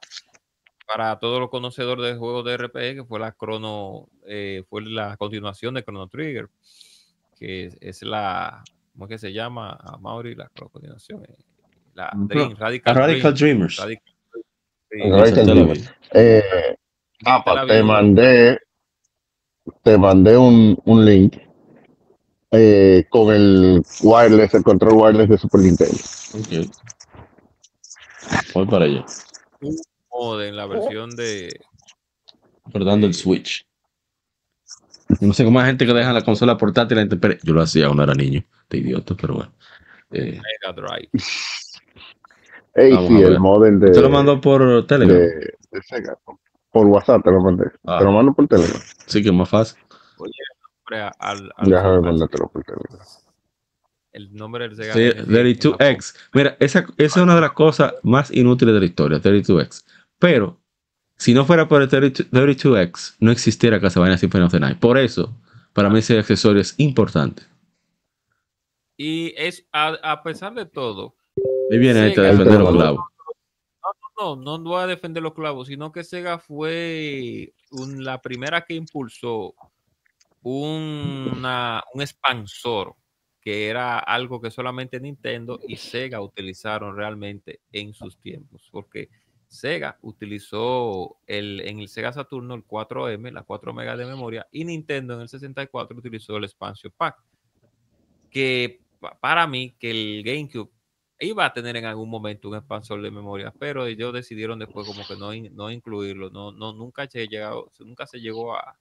para todos los conocedores de juegos de RPG, que fue la Chrono, eh, fue la continuación de Chrono Trigger, que es, es la, ¿cómo es que se llama? A Mauri, la continuación. eh, La Dream, Radical, Radical Dream, Dreamers. Radical la Dreamers. Eh, Te Apa, mandé, te mandé un, un link eh, con el wireless, el control wireless de Super Nintendo. Ok. Voy para allá. Modem, en la versión de Recordando el Switch. No sé cómo hay gente que deja la consola portátil a la intemperie. Yo lo hacía cuando era niño. De idiota, pero bueno. Eh, Mega Drive. Ey, sí, el modem de, ¿Te lo mandó por Telegram? de, de Sega. Por WhatsApp te lo mandé. Ah. Te lo mando por Telegram. Sí, que es más fácil. Hombre, al- al- Déjame mandártelo por el nombre del Sega Sí, Genesis en 32X. Mira, esa, esa es una de las cosas más inútiles de la historia, 32X. Pero, si no fuera por el 32, 32X, no existiera Castlevania Symphony of the Night. Por eso, para mí ese accesorio es importante. Y es, a, a pesar de todo, Ahí viene este a defender los clavos. no, no voy a defender los clavos, sino que Sega fue un- la primera que impulsó una, un expansor que era algo que solamente Nintendo y Sega utilizaron realmente en sus tiempos, porque Sega utilizó el, en el Sega Saturno el 4M, las 4 megas de memoria, y Nintendo en el 64 utilizó el Expansion Pack, que pa- para mí que el GameCube iba a tener en algún momento un expansor de memoria, pero ellos decidieron después como que no, no incluirlo, no, no, nunca, se llegado, nunca se llegó a,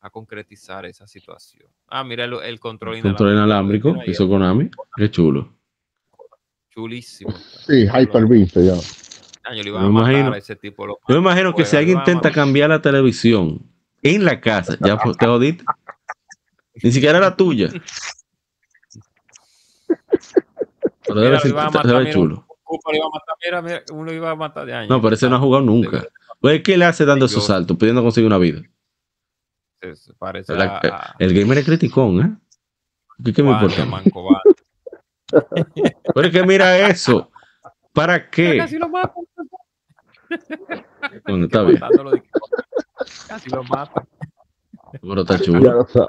a concretizar esa situación. Ah, mira el, el control, Control inalámbrico, ahí, hizo Konami. Qué chulo. chulísimo. Sí, Hyper-V se llama. Ah, yo le iba a Me matar imagino- a ese tipo. Yo me imagino que juega, si alguien intenta cambiar la televisión en la casa, ya pues, te jodiste. Ni siquiera la tuya. Pero debe Mira, ser- lo iba a se matar, ve mira, chulo. Iba a matar, mira, mira, uno lo iba a matar de años. No, pero ese no ha jugado nunca. Oye, ¿qué le hace dando esos saltos, pidiendo conseguir una vida? Se parece La- a, El gamer es criticón, ¿eh? ¿Qué, qué me importa? Mancobar. Pero es que mira eso. ¿Para qué? Casi lo mata. Bueno, está bien, Casi lo mata. pero está Ya chulo. lo sabes.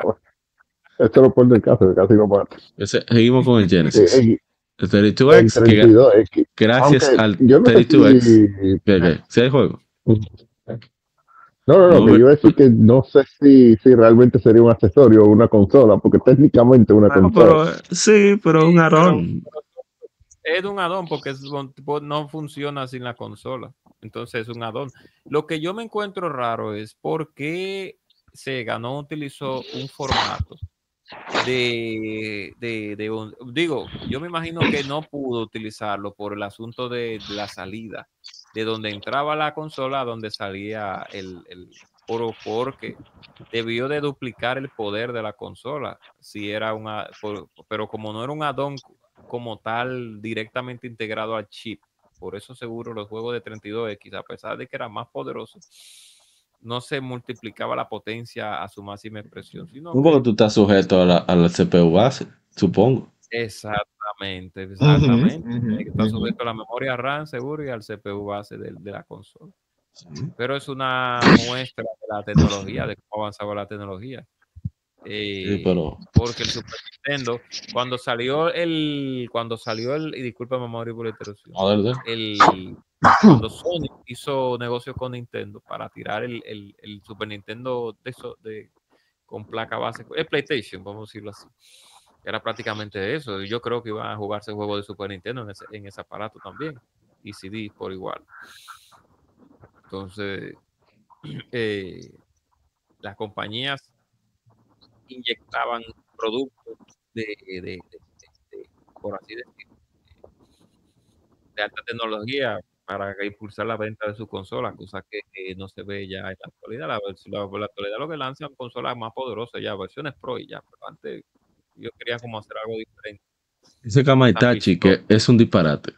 Esto lo pone el caso, que casi lo mata. Ese- seguimos con el Genesis. en, El en 32X, que 32X. gracias Aunque al yo no sé 32X. si- ¿Qué, qué? ¿Sí hay juego? No, no, no, No, que me- yo iba a decir que no sé si, si realmente sería un accesorio o una consola, porque técnicamente una No, consola. pero, sí, pero un arón. Es un addon porque no funciona sin la consola. Entonces es un addon. Lo que yo me encuentro raro es por qué Sega no utilizó un formato de, de, de un- digo, yo me imagino que no pudo utilizarlo por el asunto de la salida, de donde entraba la consola a donde salía el, el por- porque debió de duplicar el poder de la consola si era una pero como no era un addon como tal directamente integrado al chip por eso seguro los juegos de 32X a pesar de que eran más poderosos no se multiplicaba la potencia a su máxima expresión sino que- tú estás sujeto a la, a la CPU base, supongo. Exactamente exactamente. Hay que estar ujú. sujeto a la memoria RAM seguro y al CPU base de, de la consola. Pero es una muestra de la tecnología de cómo avanzaba la tecnología. Eh, Sí, pero porque el Super Nintendo, cuando salió el, cuando salió el, y disculpa Mauri por la interrupción, a ver, el, cuando Sony hizo negocio con Nintendo para tirar el, el, el Super Nintendo de eso, de, con placa base, el PlayStation, vamos a decirlo así. Era prácticamente eso. y Yo creo que iban a jugarse juegos de Super Nintendo en ese, en ese aparato también. Y CD por igual. Entonces, eh, las compañías inyectaban productos de, de- de- por así decirlo, de alta tecnología para impulsar la venta de sus consolas, cosa que, no se ve ya en la actualidad. La, la- la actualidad lo que lanzan consolas más poderosas ya, versiones Pro y ya, pero antes yo quería como hacer algo diferente. Dice Kamaitachi que es un disparate.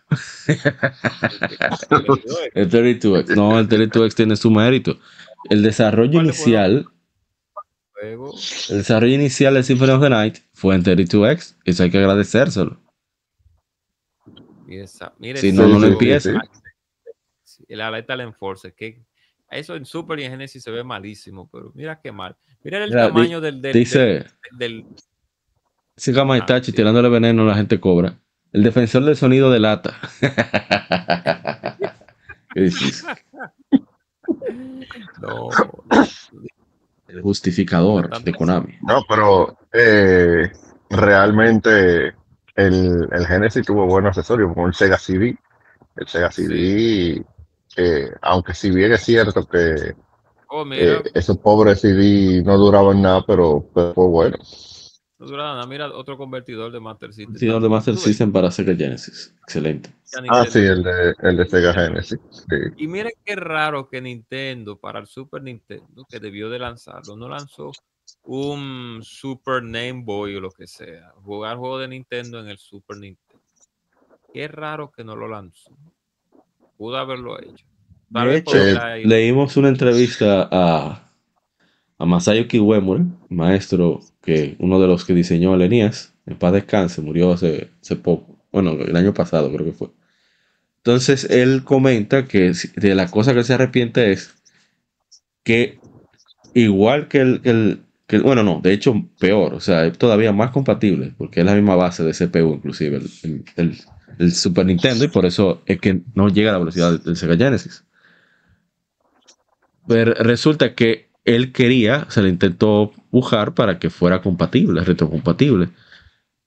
el 32X. No, el 32X tiene su mérito. El desarrollo inicial. El desarrollo inicial de Symphony of the Night fue en 32X. Eso hay que agradecérselo. si no, no lo empieza. El Lethal Enforcer, que eso en Super y en Genesis se ve malísimo, pero mira qué mal. Mira el tamaño del, del, dice, del, Dice Kamaitachi ah, tirándole veneno la gente cobra. El defensor del sonido de lata. No. El justificador de Konami. No, pero eh, realmente el, el Genesis tuvo buenos accesorios, como el Sega CD. El Sega CD, eh, aunque si bien es cierto que oh, eh, esos pobres CD no duraban nada, pero, pero fue bueno. No mira otro convertidor de Master System. Convertidor de Master System para Sega Genesis. Excelente. Ah, sí, el de, el de Sega Genesis. Y miren qué raro que Nintendo, para el Super Nintendo, que debió de lanzarlo, no lanzó un Super Name Boy o lo que sea. Jugar juego de Nintendo en el Super Nintendo. Qué raro que no lo lanzó. Pudo haberlo hecho. De hecho, leímos una entrevista a, a Masayuki Uemura, maestro que uno de los que diseñó el ENIAS, en paz descanse, murió hace, hace poco, bueno, el año pasado creo que fue. Entonces él comenta que de la cosa que se arrepiente es que igual que el, que bueno, no, de hecho peor, o sea, es todavía más compatible, porque es la misma base de CPU inclusive, el, el Super Nintendo, y por eso es que no llega a la velocidad del Sega Genesis. Pero resulta que él quería, se le intentó buscar para que fuera compatible, retrocompatible.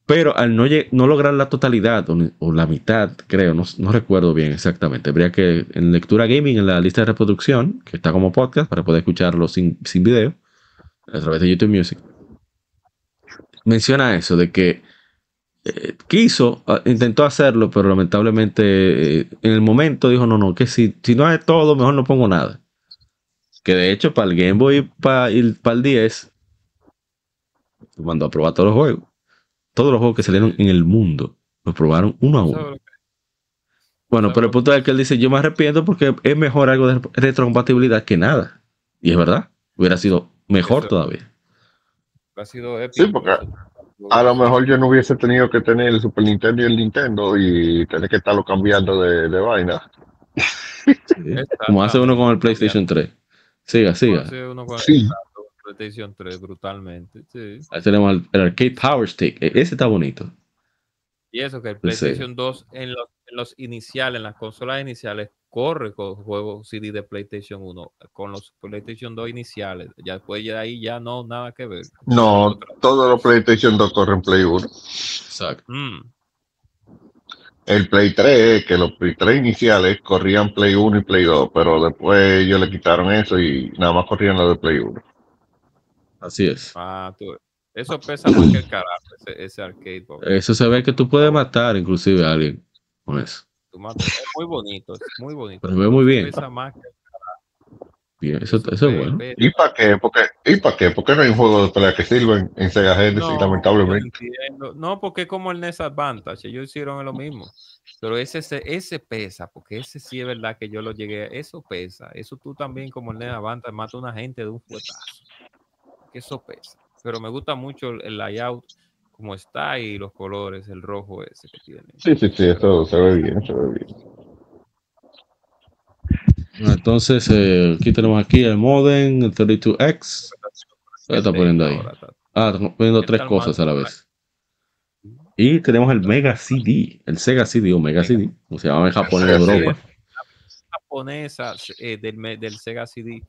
Pero al no, no lograr la totalidad o, la mitad, creo, no, recuerdo bien exactamente. Habría que en lectura gaming, en la lista de reproducción, que está como podcast para poder escucharlo sin, sin video, a través de YouTube Music, menciona eso de que eh, quiso, ah, intentó hacerlo, pero lamentablemente eh, en el momento dijo, no, no, que si, si no es todo, mejor no pongo nada. Que de hecho, para el Game Boy y para, el 10, mandó a probar todos los juegos. Todos los juegos que salieron en el mundo, los probaron uno a uno. Bueno, pero el punto es que él dice, yo me arrepiento porque es mejor algo de retrocompatibilidad que nada. Y es verdad, hubiera sido mejor todavía. Ha sido épico. Sí, porque a lo mejor yo no hubiese tenido que tener el Super Nintendo y el Nintendo y tener que estarlo cambiando de, de vaina. como hace uno con el PlayStation 3. Siga, siga. Sí. PlayStation 3 brutalmente. Sí. Ahí tenemos el, Arcade Power Stick. E, ese está bonito. Y eso que el PlayStation 2 en los, en los, iniciales, en las consolas iniciales, corre con juegos CD de PlayStation 1, con los PlayStation 2 iniciales. Ya después de ahí ya no, nada que ver. No, todos los PlayStation 2 corren Play 1. Exacto. Mm el Play 3, que los Play 3 iniciales corrían Play 1 y Play 2, pero después ellos le quitaron eso y nada más corrían los de Play 1. Así es. Ah, tú, eso pesa más que el carajo, ese, arcade. Eso se ve que tú puedes matar inclusive a alguien con eso. es muy bonito, es muy bonito. Pero se ve muy bien. Pesa más que Bien, eso, eso es bueno. ¿Y para qué? Porque, ¿Y para qué? Porque no hay un juego de pelea que sirva en, en Sega Genesis, no, lamentablemente. No, porque es como el NES Advantage, ellos hicieron lo mismo. Pero ese, ese pesa, porque ese sí es verdad que yo lo llegué, eso pesa. Eso tú también como el NES Advantage mata a una gente de un fuetazo. Que eso pesa. Pero me gusta mucho el, layout como está y los colores, el rojo ese que tiene. Sí, sí, sí, eso se ve bien, se ve bien. Entonces, eh, aquí tenemos aquí el modem, el 32X. ¿Qué está poniendo ahí? Ah, estamos poniendo tres cosas a la vez. Y tenemos el Mega CD, el Sega CD o Mega CD, como se llama en Japón en Europa. La japonesa eh, del, del, Sega CD,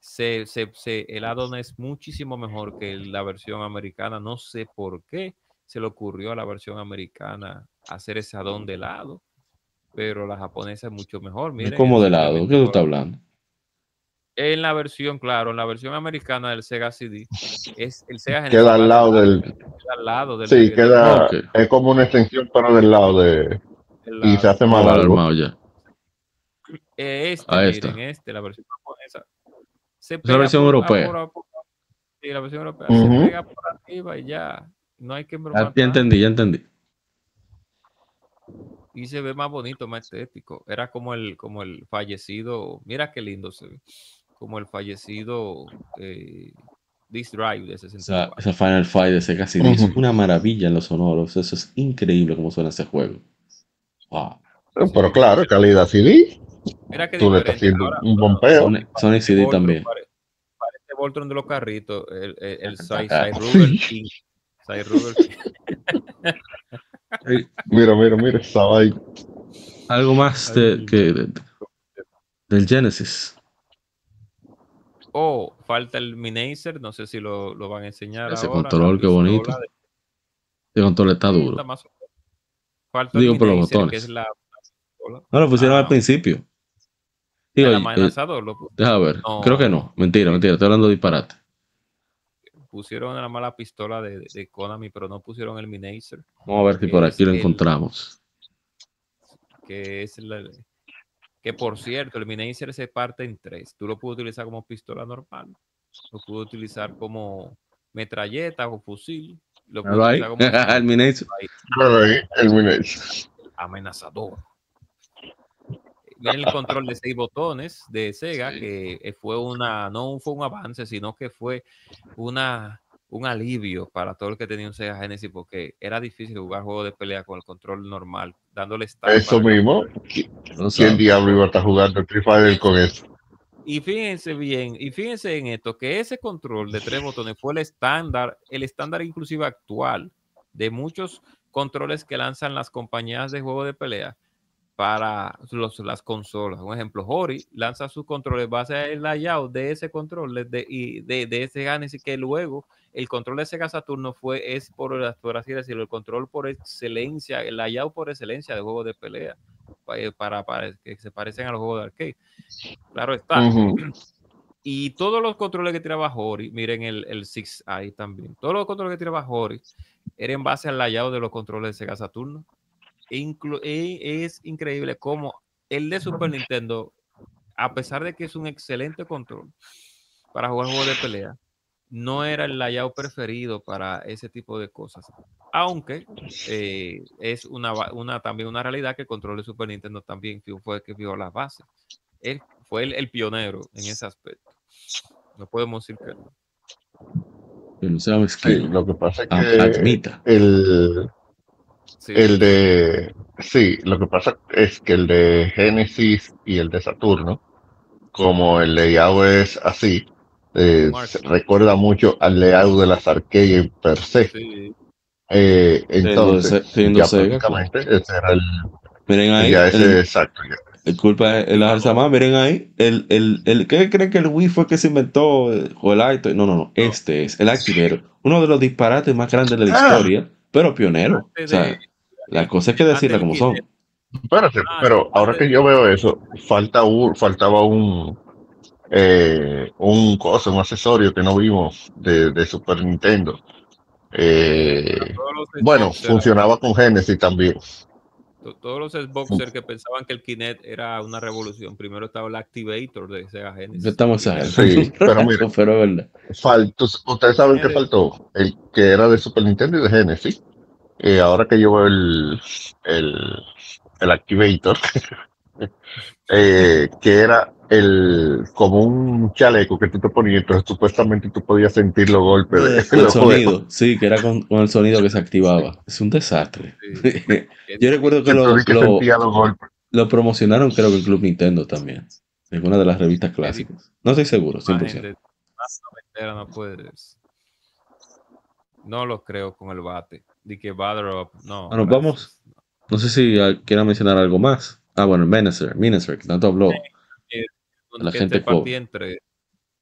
se, se, se, el addon es muchísimo mejor que la versión americana. No sé por qué se le ocurrió a la versión americana hacer ese addon de lado pero la japonesa es mucho mejor. Miren, ¿Cómo de lado? ¿Qué tú estás hablando? En la versión, claro, en la versión americana del Sega CD, es el Sega Queda al lado del. Queda al lado del. Sí, queda. Es como una extensión, pero del lado de. Y se hace más largo. ya. Este, Ahí miren, este, la versión japonesa. Se la versión europea. sí, la versión europea. Se pega por arriba y ya. No hay que. Ya, ya entendí, ya entendí. Y se ve más bonito, más estético. Era como el, como el fallecido, mira qué lindo se ve, como el fallecido eh, This Drive de Esa, 64. esa Final Fight de Sega CD es una maravilla en los sonoros. Eso es increíble cómo suena ese juego. Wow. Pero claro, calidad CD, Mira qué tú le estás haciendo Ahora, un bombeo. Sonic, Sonic CD Voltron también. pare- Parece Voltron de los carritos, el, el, el Cy- Ah. Cy Ruger King. Cy Ruger King. Mira, mira, mira, esa vaina. Algo más de, que de- del Genesis. Oh, falta el Minacer, no sé si lo, lo van a enseñar Ese ahora. control, qué bonito. de- El control está Sí, duro. está. Falta Digo el por los Minacer, que botones. es la. No lo pusieron Ah, al principio. Digo, el eh, amenazador lo pu- deja ver. No. Creo que no. Mentira, mentira. Estoy hablando de disparate. Pusieron la pistola de, de- Konami, pero no pusieron el Minacer, Vamos a ver si por aquí lo el- encontramos. que es la, que por cierto, el Minacer se parte en tres. Tú lo puedes utilizar como pistola normal, lo puedes utilizar como metralleta o fusil, lo puedes utilizar como El ahí, el Minage. amenazador. El control de seis botones de Sega, Sí. que eh, fue una, no fue un avance, sino que fue una, un alivio para todo el que tenía un Sega Genesis, porque era difícil jugar juegos de pelea con el control normal, dándole start Eso mismo. No ¿Quién diablo iba a estar jugando Street Fighter con eso? Y fíjense bien, y fíjense en esto, que ese control de tres botones fue el estándar, el estándar inclusive actual de muchos controles que lanzan las compañías de juego de pelea para los- las consolas. Un ejemplo, Hori lanza sus controles base al layout de ese control de, y de, de ese Genesis que luego el control de Sega Saturno fue, es por, por así decirlo, el control por excelencia, el layout por excelencia de juegos de pelea, eh, para, para que se parecen a los juegos de arcade. Claro está. Y todos los controles que tiraba Hori, miren el, el Six ahí también, todos los controles que tiraba Hori eran en base al layout de los controles de Sega Saturno. Inclu- e- es increíble cómo el de Super Nintendo, a pesar de que es un excelente control para jugar juegos de pelea, no era el layout preferido para ese tipo de cosas. Aunque eh, es una, una, también una realidad que el control de Super Nintendo también fue el que vio las bases. Él fue el, el pionero en ese aspecto. No podemos decir que no. Que no sea Sí, lo que pasa es que Admita. el, Sí, el de. Sí, lo que pasa es que el de Genesis y el de Saturno, como el layout es así, eh, se recuerda mucho al layout de las arcades per se. sí. Eh, entonces, ya prácticamente ese era el. Miren ahí. Ya ese, el- exacto. ya. El culpa es el miren ahí. El, el, el, ¿Qué creen que el Wii fue que se inventó? eh, O el Acto? No, no, no. Este es el Activator. Uno de los disparates más grandes de la Ah. historia, pero pionero. O sea, de- la cosa hay que decirla como son. Espérate, Ah, pero ahora que yo veo eso, falta un, faltaba un, eh, un cosa, un accesorio que no vimos de, de Super Nintendo. Eh, bueno, funcionaba con Genesis también. to- Todos los Xboxers que pensaban que el Kinect era una revolución. Primero estaba el Activator de Sega Genesis. Estamos exagerando. Sí, pero mire. pero es verdad. Faltó, ustedes saben que faltó, el que era de Super Nintendo y de Genesis. Eh, ahora que yo veo el, el, el Activator, eh, que era el como un chaleco que tú te ponías, entonces supuestamente tú podías sentir los golpes de El los juegos. sonido, sí, que era con, con el sonido que se activaba. Es un desastre. Sí. Yo recuerdo que lo, que lo, sentía los golpes. lo promocionaron, creo que en Club Nintendo también. En una de las revistas clásicas. No estoy seguro, Más 100%. No puedes. No lo creo con el bate. Di que. No. Bueno, gracias. vamos. No sé si ah, quiera mencionar algo más. Ah, bueno, el Menacer, Menacer, que tanto habló. la que gente te partí pobre. entre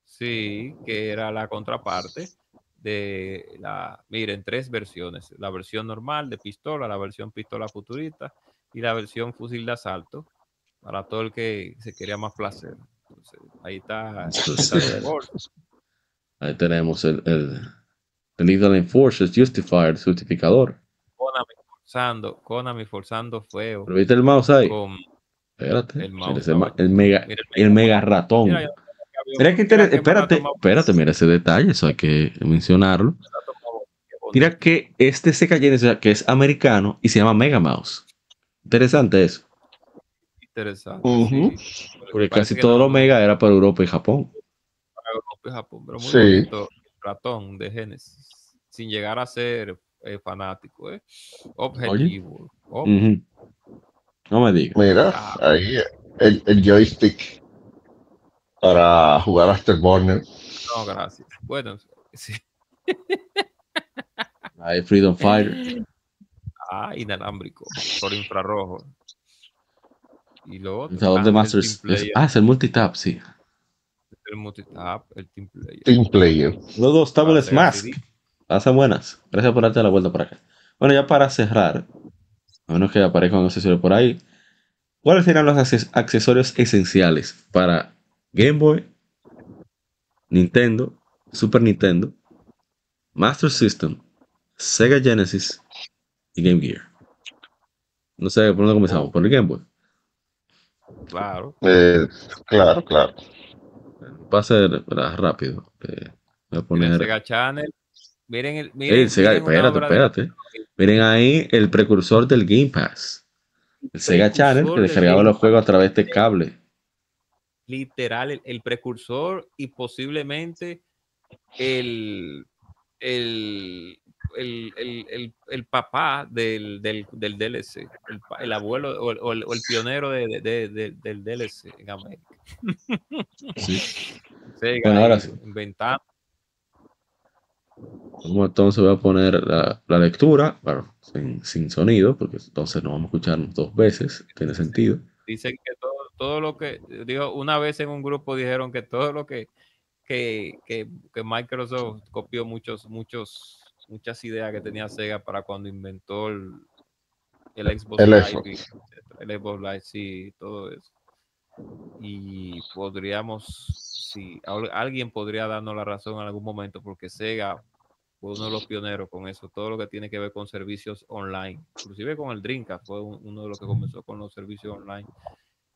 sí que era la contraparte de la miren tres versiones la versión normal de pistola la versión pistola futurista y la versión fusil de asalto para todo el que se quería más placer Entonces, ahí está. Ahí tenemos el, el, el Lethal Enforcers Justifier, justificador. Konami forzando Konami forzando feo ¿Pero viste el mouse ahí? con Espérate. el mega, mira el mega ratón. Mira, Mira que espérate, espérate, mira ese detalle, eso hay que mencionarlo. Mira que este Sega Genesis que es americano y se llama Mega Mouse. Interesante eso. Interesante. Sí. Porque casi todo no- lo Omega era para Europa y Japón. Para Europa y Japón, pero muy Sí. bonito el ratón de Genesis, sin llegar a ser eh, fanático, ¿eh? Objetivo. ob- Ujú. No me digas. Mira, ahí el, el joystick para jugar Afterburner. No, gracias. Bueno, sí. Hay Freedom Fighter. Ah, inalámbrico, por infrarrojo. Y lo otro, ah, de el Masters. es- ah, es el multitap, sí. El multitap, el team player. Team Player. Los dos Sega Mask. Pasan buenas. Gracias por darte la vuelta para acá. Bueno, ya para cerrar, a menos que aparezca un accesorio por ahí, ¿cuáles serán los acces- accesorios esenciales para Game Boy, Nintendo, Super Nintendo, Master System, Sega Genesis y Game Gear? No sé por dónde comenzamos, por el Game Boy. Claro. Eh, claro, claro. Va a ser rápido. eh, voy a poner. Sega Channel. Miren el. Miren, Sega- miren espérate, de- espérate. Miren ahí el precursor del Game Pass. El Sega Channel que descargaba los juegos a través de cable. literal el, el precursor y posiblemente el, el, el, el, el- el papá del, del, del DLC, el, abuelo o el, o o el pionero de, de- de- de- del DLC en América. Sí. Sega Bueno, ahora sí. inventando. Entonces voy a poner la, la lectura, bueno, sin, sin sonido, porque entonces no vamos a escuchar dos veces, tiene sentido. Dicen que todo, todo lo que, digo, una vez en un grupo dijeron que todo lo que, que, que, que Microsoft copió muchos, muchos, muchas ideas que tenía Sega para cuando inventó el, el Xbox El Live, y el Xbox Live, sí, todo eso. Y podríamos, si al- alguien podría darnos la razón en algún momento, porque Sega fue uno de los pioneros con eso, todo lo que tiene que ver con servicios online, inclusive con el Dreamcast, fue un- uno de los que comenzó con los servicios online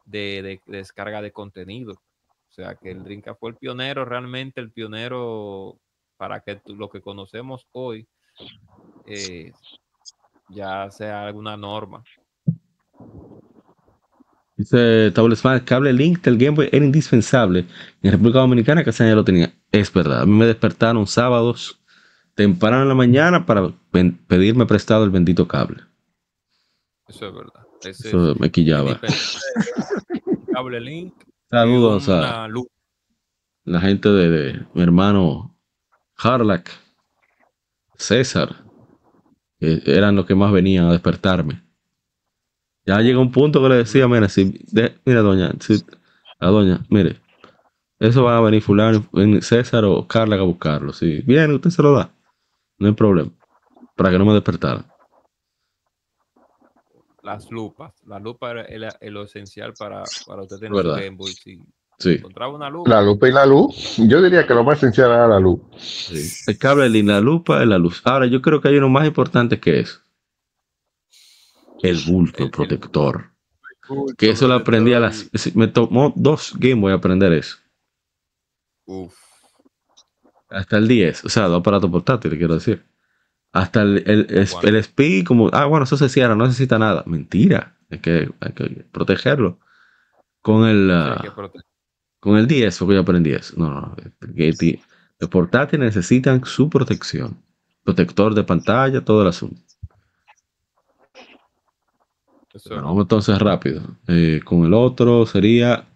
de, de- de descarga de contenido. O sea que el Dreamcast fue el pionero, realmente el pionero para que lo que conocemos hoy eh, ya sea alguna norma. Dice Tablesman, cable link del Game Boy era indispensable. En República Dominicana casi ya lo tenía. Es verdad, a mí me despertaron sábados temprano en la mañana para pedirme prestado el bendito cable. Eso es verdad. Ese Eso me quillaba. cable link. Saludos a luz. la gente de, de mi hermano Harlack, César, que eran los que más venían a despertarme. Ya llegó un punto que le decía, mira, si, de- mira doña, si- a doña, mire, eso va a venir fulano, César o Carla a buscarlo. Si viene, usted se lo da. No hay problema. Para que no me despertara. las lupas. La lupa era, era- era lo esencial para, para usted tener Verdad. su Game Boy. Si Sí. encontraba una lupa, La lupa y la luz. Yo diría que lo más esencial era la luz. sí. El cable de la lupa es la luz. Ahora, yo creo que hay uno más importante que eso. El bulto El- el- protector. Que eso lo aprendí a las. sí, Me tomó dos Game Boy aprender eso. Uf. Hasta el 10. O sea, dos aparatos portátiles, quiero decir. Hasta el, el, el, el SPI, como, ah, bueno, eso se cierra, no necesita nada. Mentira. Hay que, hay que protegerlo. Con el, hay que proteger. Con el 10 fue que yo aprendí eso. No, no. que ti- Los portátiles necesitan su protección. Protector de pantalla, todo el asunto. Bueno, vamos entonces rápido. Eh, con el otro sería.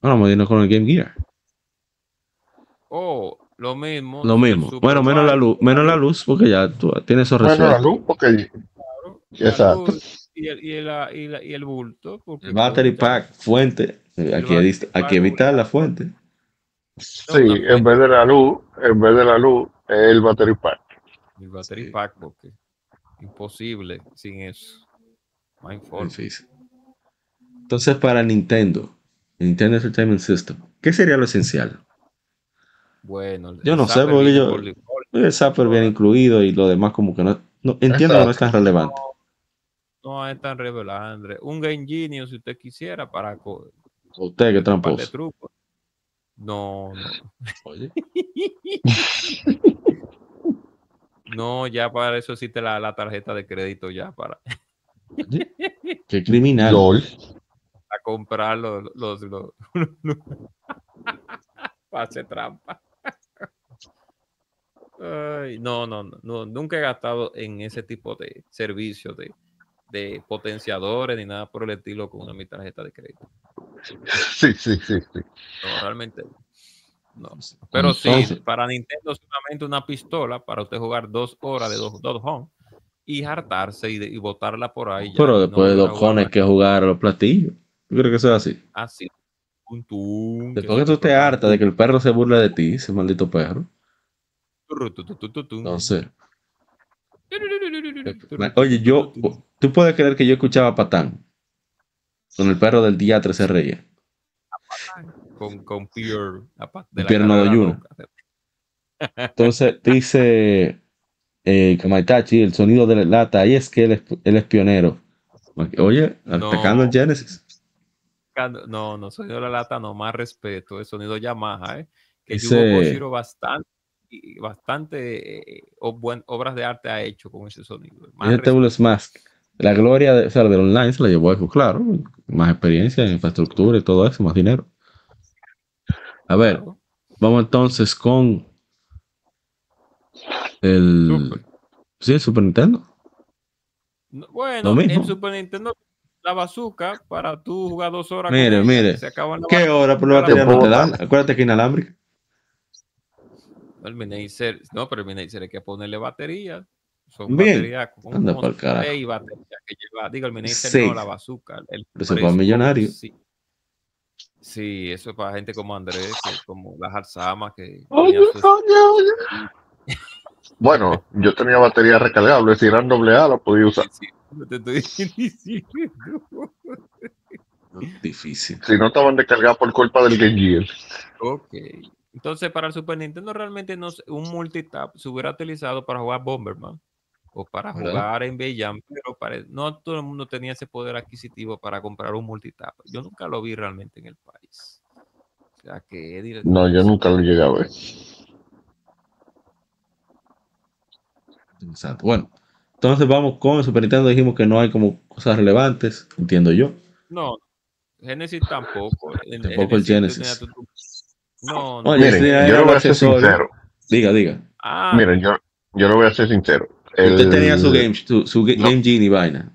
Bueno, vamos a irnos con el Game Gear. Oh, lo mismo. Lo mismo. Bueno, menos la luz, menos la luz, porque ya tú tienes eso Bueno, la resuelto. luz, porque la Exacto. luz Y el, y, el, y, la- y el bulto. porque El battery pack, fuente. pack, que evitar la fuente. sí, en vez de la luz, en vez de la luz, el battery pack. El battery Sí. pack, porque imposible sin eso. No. Difícil. Entonces, para Nintendo, Nintendo Entertainment System, ¿qué sería lo esencial? Bueno, Yo no sé, porque yo- por. El Zapper bien incluido y lo demás, como que no. no entiendo que no es tan relevante. No es tan revelante. Un Game Genius, si usted quisiera, para Usted, de tramposo. No, no. Oye, No, ya para eso existe la, la tarjeta de crédito ya para. oye. Qué criminal. LOL. a comprar los, los, los- para hacer trampa. Ay, no, no, no, no, nunca he gastado en ese tipo de servicios de, de potenciadores ni nada por el estilo con una mi tarjeta de crédito. Sí, sí, sí, sí. No, realmente no. Pero sí, Entonces- para Nintendo solamente una pistola para usted jugar dos horas de dos, dos home y hartarse y, de- y botarla por ahí. ya, Pero después de dos cones que jugar a los platillos. ¿Tú crees que eso es así? Así. Tum, Después que tú te hartas de que el perro se burla de ti, ese maldito perro. Entonces, oye, yo, tú puedes creer que yo escuchaba a Patán con el perro del día 13 Reyes. con, con Pierre, de no. Entonces dice eh, Kamaitachi, el sonido de la lata, ahí es que él es, él es pionero. Oye, No. atacando el Genesis. No, no, sonido de la lata, no, más respeto, es sonido Yamaha, ¿eh? Que Ese- Yugo bastante, bastante eh, buen- obras de arte ha hecho con ese sonido. Más Table Smash. La gloria de, o sea, del online se la llevó a claro. Más experiencia, infraestructura y todo eso, más dinero. A ver, vamos entonces con el, Super. sí, el Super Nintendo. No, Bueno, Lo mismo. en Super Nintendo, la bazooka para tú jugar dos horas. Mire, con mire, Se acaban la ¿Qué hora? Pero la batería no te dan. Acuérdate que inalámbrica. El Miniacer, no, pero el Miniacer hay que ponerle batería. Son Bien. baterías con Anda pa'l carajo. seis baterías que lleva. Digo, el Miniacer Seis. no, la bazooka. El Pero eso precio, para millonario. Sí. Sí, eso es para gente como Andrés, que como las Alzama, que Oye, tenía su- oye, oye. Bueno, yo tenía batería recargable, si eran doble A, la podía usar. Sí, sí, te estoy diciendo. Difícil. Si no estaban descargadas por culpa del Game Gear. Ok. Entonces, para el Super Nintendo realmente no un multitap se hubiera utilizado para jugar Bomberman o para ¿Verdad? jugar en Jam, pero no todo el mundo tenía ese poder adquisitivo para comprar un multitap. Yo nunca lo vi realmente en el país. O sea que Eddie- No, yo nunca lo llegué a ver. Exacto. Bueno, entonces vamos con el Super Nintendo. Dijimos que no hay como cosas relevantes, entiendo yo. No, Genesis tampoco. En- Tampoco el Genesis. tu- tu- No, no. Miren, yo el le voy a ser sincero. Diga, diga. Ah, Miren, yo, yo le voy a ser sincero. Usted El- tenía su Game, su, su no. Game Genie vaina.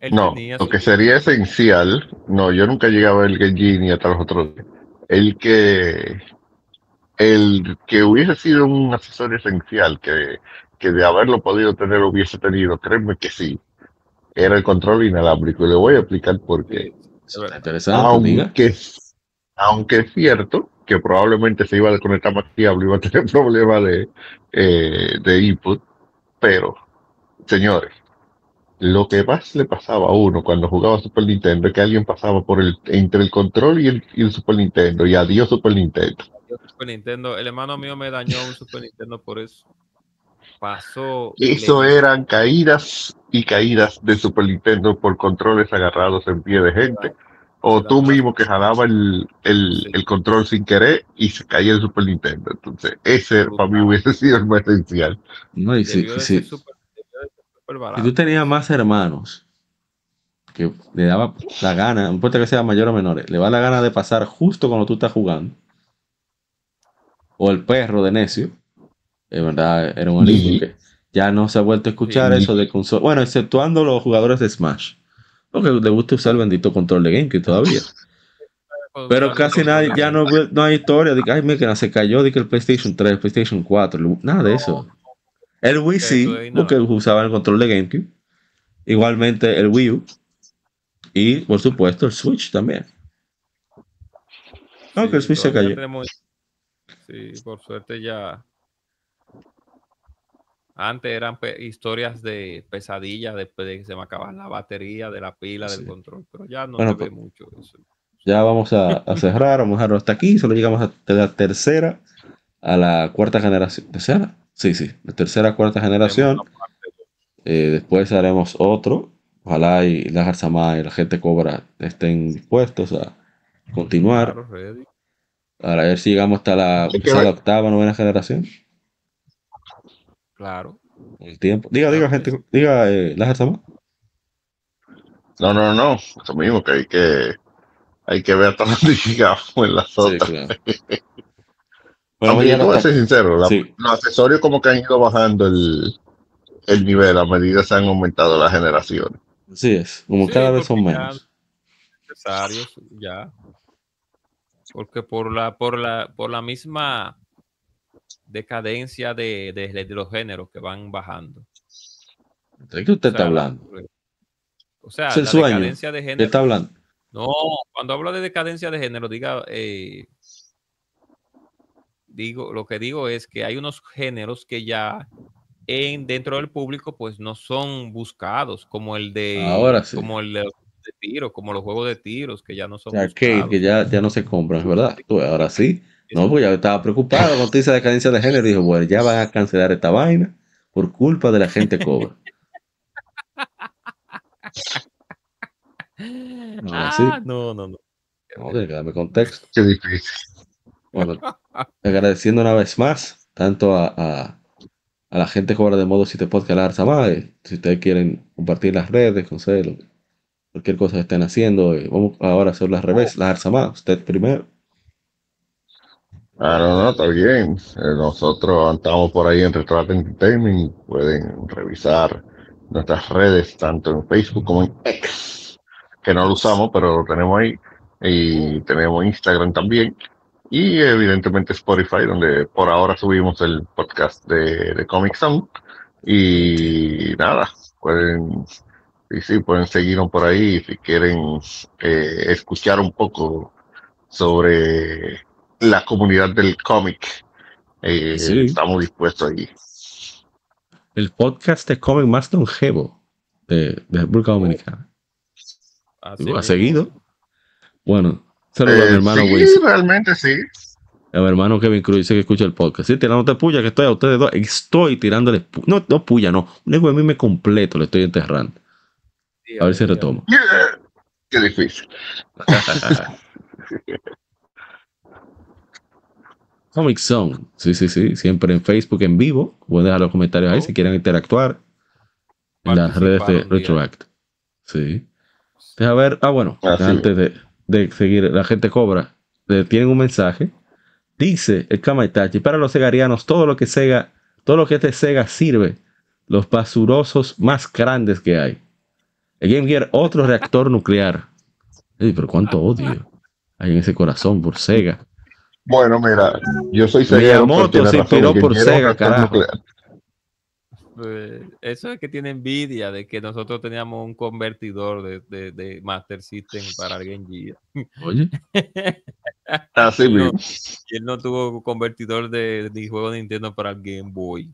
él No, lo que sería esencial, no, yo nunca llegué a ver el Game Genie hasta los otros días. El que, el que hubiese sido un accesorio esencial, que, que de haberlo podido tener hubiese tenido, créeme que sí, era el control inalámbrico. Y le voy a explicar por qué. Aunque, aunque es cierto que probablemente se iba a desconectar más fiable, iba a tener problemas de, eh, de input, pero, señores, lo que más le pasaba a uno cuando jugaba Super Nintendo es que alguien pasaba por el, entre el control y el, y el Super Nintendo, y adiós Super Nintendo. Yo Super Nintendo, el hermano mío me dañó un Super Nintendo por eso. Pasó. Eso le- eran caídas y caídas de Super Nintendo por controles agarrados en pie de gente. O tú mismo que jalaba el, el, Sí. el control sin querer y se caía el Super Nintendo. Entonces, ese para mí hubiese sido el más esencial. No, y ser súper si barato. tú tenías más hermanos que le daba la gana, no importa que sea mayor o menor, le va la gana de pasar justo cuando tú estás jugando, o el perro de necio, es verdad, era un alivio Sí. que ya no se ha vuelto a escuchar Sí. eso de consola. Bueno, exceptuando los jugadores de Smash, porque le gusta usar el bendito control de GameCube todavía. Pero casi nadie, ya no, no hay historia de que, ay, mira, se cayó de que el PlayStation 3, el PlayStation 4, el- nada de eso. El Wii sí, porque usaba el control de GameCube. Igualmente el Wii U. Y, por supuesto, el Switch también. Aunque el Switch se cayó. Sí, por suerte ya. Antes eran pe- historias de pesadillas después de que se me acababa la batería de la pila Sí. del control, pero ya no Bueno, se ve pues, mucho eso. Ya vamos a, a cerrar, vamos a dejarlo hasta aquí. Solo llegamos a la tercera a la cuarta generación. ¿Tercera? Sí, sí, de tercera cuarta generación. Eh, después haremos otro. Ojalá y la Garzamá y la gente Cobra estén dispuestos a continuar. Para ver si llegamos hasta la, quizá la octava, novena generación. Claro. El tiempo. Diga, diga, gente. Diga, eh, la Garzamá. No, no, no. Eso mismo, que hay que, hay que ver hasta dónde llegamos en las Sí, otras. claro. Bueno, yo no voy a ser sincero, la- Sí. los accesorios como que han ido bajando el, el nivel a medida que se han aumentado las generaciones. Así es, como Sí, cada vez son menos. necesarios ya porque por la por la por la misma decadencia de, de- de los géneros que van bajando ¿De qué usted O está hablando? o sea Es el la sueño. decadencia de ¿Qué género está hablando? no cuando hablo de decadencia de género diga eh, digo lo que digo es que hay unos géneros que ya en dentro del público pues no son buscados como el de Ahora sí. como el de, de tiro como los juegos de tiros que ya no son Arcade, buscados. que ya, ya no se compran, ¿verdad? Tú, ahora sí. No, pues ya estaba preocupado con esa decadencia de género dijo, bueno, ya van a cancelar esta vaina por culpa de la gente cobra. Ah, sí. no, no, no. No, tiene que darme contexto. Qué difícil. Bueno, agradeciendo una vez más, tanto a, a, a la gente cobra de modo 7 podcast la Arza Mae, si ustedes quieren compartir las redes, con lo- cualquier cosa que estén haciendo, eh, vamos ahora a hacer las revés, la Arza Mae, usted primero. Ah, no, no, está bien. Eh, nosotros estamos por ahí en Retrato Entertainment. Pueden revisar nuestras redes, tanto en Facebook como en X, que no lo usamos, pero lo tenemos ahí. Y tenemos Instagram también. Y evidentemente Spotify, donde por ahora subimos el podcast de, de Comic Sound. Y nada, pueden, y sí, pueden seguirnos por ahí si quieren eh, escuchar un poco sobre la comunidad del cómic. Eh, Sí. Estamos dispuestos ahí. El podcast de cómic más longevo de, de República Dominicana. Así ¿Ha seguido? Bueno, saludos a mi Eh, hermano sí, Wilson. realmente sí. A mi hermano Kevin Cruz dice que escucha el podcast. Sí, tirándote puya, que estoy a ustedes dos. Estoy tirándole pu- No, no puya, no. Un ego de mí me completo, le estoy enterrando. Sí, A ver si retomo. Yeah. Qué difícil. Comic Zone. Sí, sí, sí. Siempre en Facebook en vivo. Pueden dejar los comentarios ahí Oh. si quieren interactuar. En las redes de. Retroact. Sí. Deja ver. Ah, bueno. Así antes de, de seguir, la gente cobra. Le tienen un mensaje. Dice el Kamaitachi. Para los segarianos, todo lo que Sega, todo lo que este Sega sirve. Los basurosos más grandes que hay. El Game Gear, otro reactor nuclear. Ey, pero cuánto odio hay en ese corazón por Sega. Bueno, mira, yo soy ceguero, Miyamoto se inspiró por Sega, carajo. Eh, Eso es que tiene envidia de que nosotros teníamos un convertidor de, de, de Master System para el Game Gear. Oye, Así No. mismo. Y él no tuvo convertidor de, de juego de Nintendo para el Game Boy.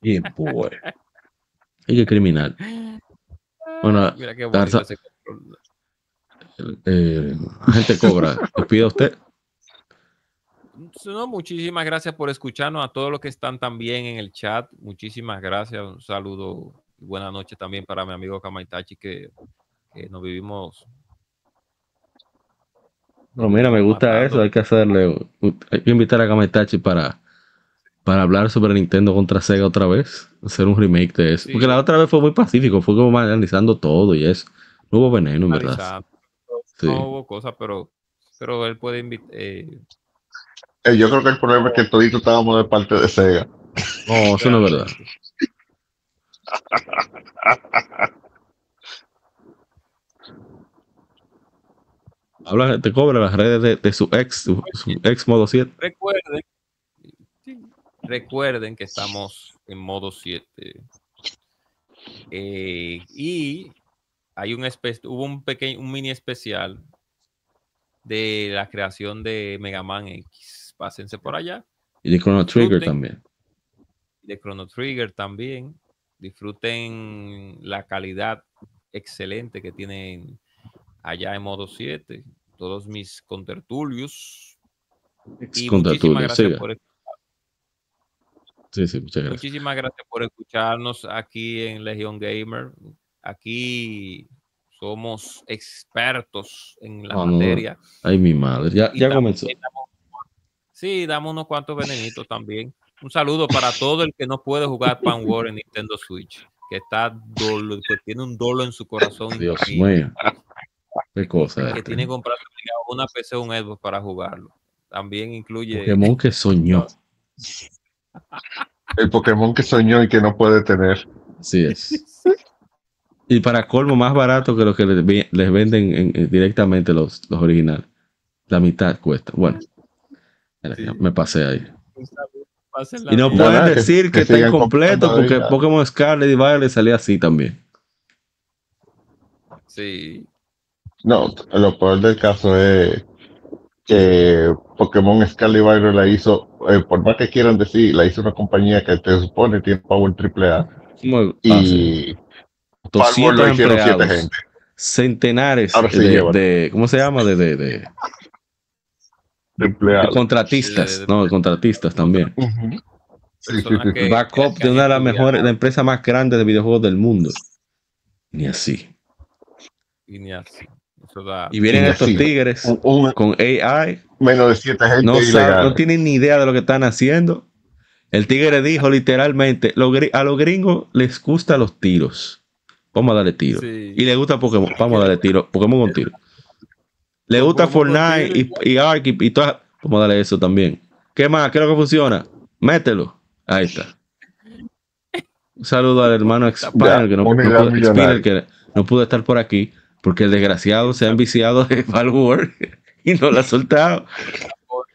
bien, pues. Y qué criminal. Bueno, Mira qué Garza- bonito ese control. Eh, gente cobra. ¿Te pide usted? No, muchísimas gracias por escucharnos a todos los que están también en el chat. Muchísimas gracias. Un saludo y buenas noches también para mi amigo Kamaitachi que, que nos vivimos. No, mira, me gusta matando. eso. Hay que hacerle. Hay que invitar a Kametachi para, para hablar sobre Nintendo contra Sega otra vez. Hacer un remake de eso. Sí. Porque la otra vez fue muy pacífico. Fue como analizando todo y eso. No hubo veneno, en verdad. Sí. No hubo cosas, pero, pero él puede invitar. Eh, yo creo que el problema es que todito estábamos de parte de Sega. No, eso no es verdad. Habla, te cobra las redes de, de su ex, su, su ex modo 7. Recuerden, sí, recuerden que estamos en modo 7. Eh, y hay un espe- hubo un pequeño, un mini especial de la creación de Mega Man X. Pásense por allá. Y de Chrono Trigger también. De Chrono Trigger también. Disfruten la calidad excelente que tienen allá en modo 7. Todos mis contertulios. Ex Y contra muchísimas Tulia, gracias siga. por Sí, sí, muchas gracias. Muchísimas gracias por escucharnos aquí en Legion Gamer. Aquí somos expertos en la no. materia. Ay, mi madre. Ya, ya comenzó. Sí, damos unos cuantos venenitos también. Un saludo para todo el que no puede jugar Pan War en Nintendo Switch. que está dolo, que tiene un dolo en su corazón. Dios mío. Qué cosa. Que este. tiene que comprarse obligado una PC o un Xbox para jugarlo. También incluye. Pokémon que soñó. El Pokémon que soñó y que no puede tener. Así es. Y para colmo, más barato que lo que les, venden en- en- directamente los, los originales. La mitad cuesta. Bueno, Sí. me pasé ahí. Y no vida. pueden Nada, que- decir que, que está incompleto porque Pokémon Scarlet y Violet salía así también. Sí. No, lo peor del caso es que Pokémon Scarlet y Violet la hizo, eh, por más que quieran decir, la hizo una compañía que te supone tiene Power AAA ah, sí. y Palworld 200 lo hicieron siete gente. centenares Ahora sí de, de- ¿cómo se llama? De, de- de- de empleados. contratistas, no, de contratistas también. Sí, sí, que- sí. Backup de una de las mejores, la empresa más grande de videojuegos del mundo. Ni así. Y ni así. Eso da- Y vienen Ni estos así. tigres Un- un- con AI, menos de siete gente no, saben, no tienen ni idea de lo que están haciendo. El tigre dijo literalmente, "Los gri- a los gringos les gustan los tiros. Vamos a darle tiro. Sí. Y le gusta Pokémon, vamos a darle tiro. Pokémon con tiro. Le gusta Fortnite y, y Ark y, y todas. Vamos a darle eso también. ¿Qué más? ¿Qué es lo que funciona? Mételo. Ahí está. Un saludo al hermano Expiner que no, no pudo, que no pudo estar por aquí porque el desgraciado se ha enviciado de Valworld y no lo ha soltado.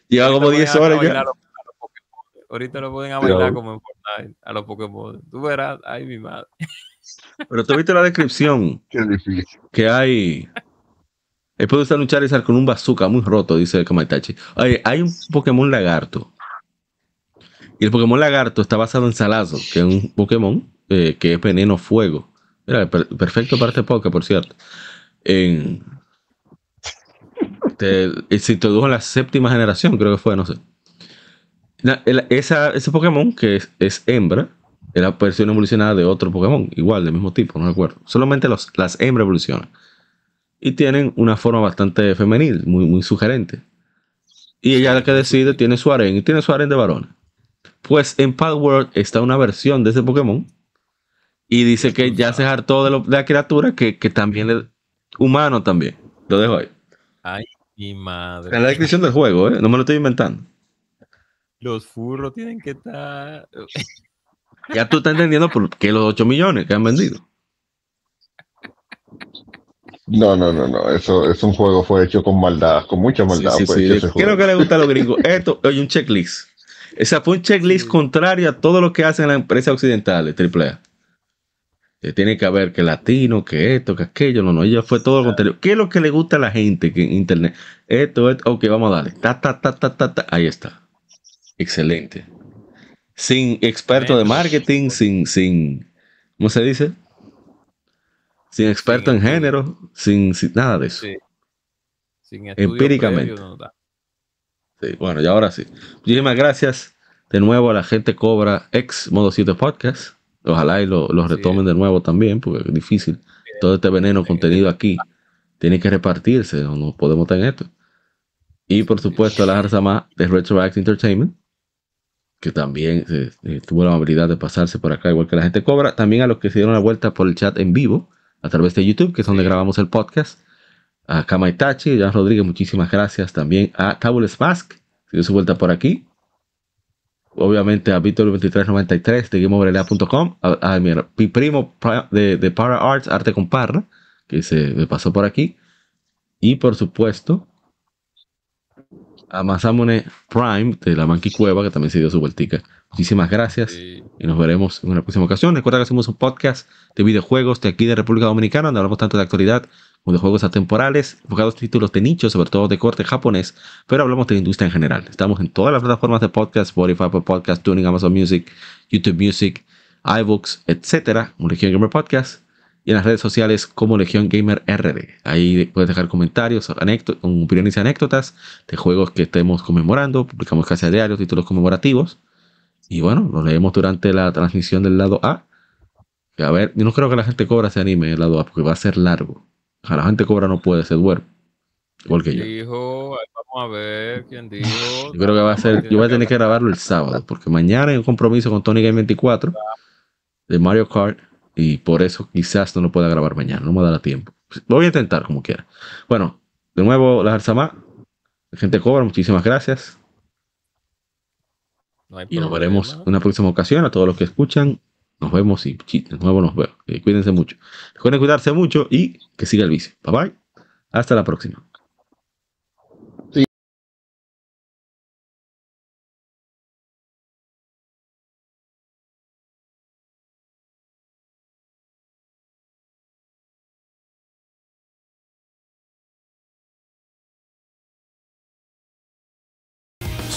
Lleva como Ahorita 10 ponen a horas ya. a los- a los Pokémon. Ahorita lo pueden Pero- bailar como en Fortnite, a los Pokémon. Tú verás, ay mi madre. Pero tú viste la descripción Qué difícil. que hay. Él puede usar un Charizard con un bazooka muy roto, dice Kamaitachi. Oye, hay un Pokémon lagarto. Y el Pokémon lagarto está basado en Salazo, que es un Pokémon eh, que es veneno fuego. Mira, per- perfecto para este podcast, por cierto. Eh, se introdujo en la séptima generación, creo que fue, no sé. Ese Pokémon, que es, hembra, es la versión evolucionada de otro Pokémon, igual, del mismo tipo, no recuerdo. Solamente las hembras evolucionan. Y tienen una forma bastante femenil, muy, muy sugerente. Y ella la que decide tiene su harén y tiene su harén de varones. Pues en Palworld está una versión de ese Pokémon. Y dice que ya se hartó de, lo- de la criatura, que, que también es humano también. Lo dejo ahí. Ay mi madre. En la descripción del juego, ¿eh? No me lo estoy inventando. Los furros tienen que estar. Ya tú estás entendiendo por qué los 8 millones que han vendido. No, no, no, no. Eso es un juego fue hecho con maldad, con mucha maldad. Sí, sí, fue sí. hecho ese ¿Qué es lo juego. que le gusta a los gringos? Esto, oye, un checklist. Esa fue un checklist Sí. contrario a todo lo que hacen las empresas occidentales, AAA. Que tiene que haber que latino, que esto, que aquello. No, no, ella fue todo lo contrario. ¿Qué es lo que le gusta a la gente que en internet? Esto, esto, ok, vamos a darle. Ta, ta, ta, ta, ta, ta. Ahí está. Excelente. Sin experto de marketing, sin, sin, ¿cómo se dice? Sin experto Sin en estudio. género, sin, sin nada de eso. Sí. Sin Empíricamente. previo, no. Sí, bueno, y ahora sí. Muchísimas gracias de nuevo a la gente Cobra ex Modo 7 Podcast. Ojalá y lo, lo Sí. retomen de nuevo también, porque es difícil. Todo este veneno contenido aquí tiene que repartirse, o no podemos tener esto. Y por supuesto, a la Arza más de Retroact Entertainment, que también eh, eh, tuvo la amabilidad de pasarse por acá, igual que la gente Cobra. También a los que se dieron la vuelta por el chat en vivo, a través de YouTube, que es donde grabamos el podcast a Kamaitachi, Jan Rodríguez, muchísimas gracias. También a Tabules Mask, que dio su vuelta por aquí. Obviamente a Víctor2393 de GameOverLA.com, a, a mi, mi primo de, de Para Arts, Arte con Parra, que se me pasó por aquí. Y por supuesto, a Masamune Prime de la Monkey Cueva, que también se dio su vueltica. Muchísimas gracias Sí. y nos veremos en una próxima ocasión. Recuerda que hacemos un podcast de videojuegos de aquí de República Dominicana, donde hablamos tanto de actualidad como de juegos atemporales, enfocados títulos de nicho, sobre todo de corte japonés, pero hablamos de la industria en general. Estamos en todas las plataformas de podcast, Spotify, Apple Podcast, Tuning, Amazon Music, YouTube Music, iBooks, etcétera, como Legion Gamer Podcast, y en las redes sociales como Legion Gamer RD. Ahí puedes dejar comentarios, opiniones y anécdotas de juegos que estemos conmemorando. Publicamos casi a diario títulos conmemorativos. Y bueno, lo leemos durante la transmisión del lado A. Que a ver, yo no creo que la gente cobra se anime el lado A porque va a ser largo. A la gente cobra no puede ser duerme. Igual que yo. Dijo, vamos a ver quién dijo. Yo creo que va a ser, yo voy a tener que grabarlo el sábado, porque mañana hay un compromiso con Tony Game 24 de Mario Kart y por eso quizás no lo pueda grabar mañana, no me dará tiempo. Lo voy a intentar como quiera. Bueno, de nuevo, la Sama, gente cobra, muchísimas gracias. Y nos veremos en una próxima ocasión. A todos los que escuchan, nos vemos y de nuevo nos veo. Eh, cuídense mucho. Recuerden cuidarse mucho y que siga el vicio. Bye bye. Hasta la próxima.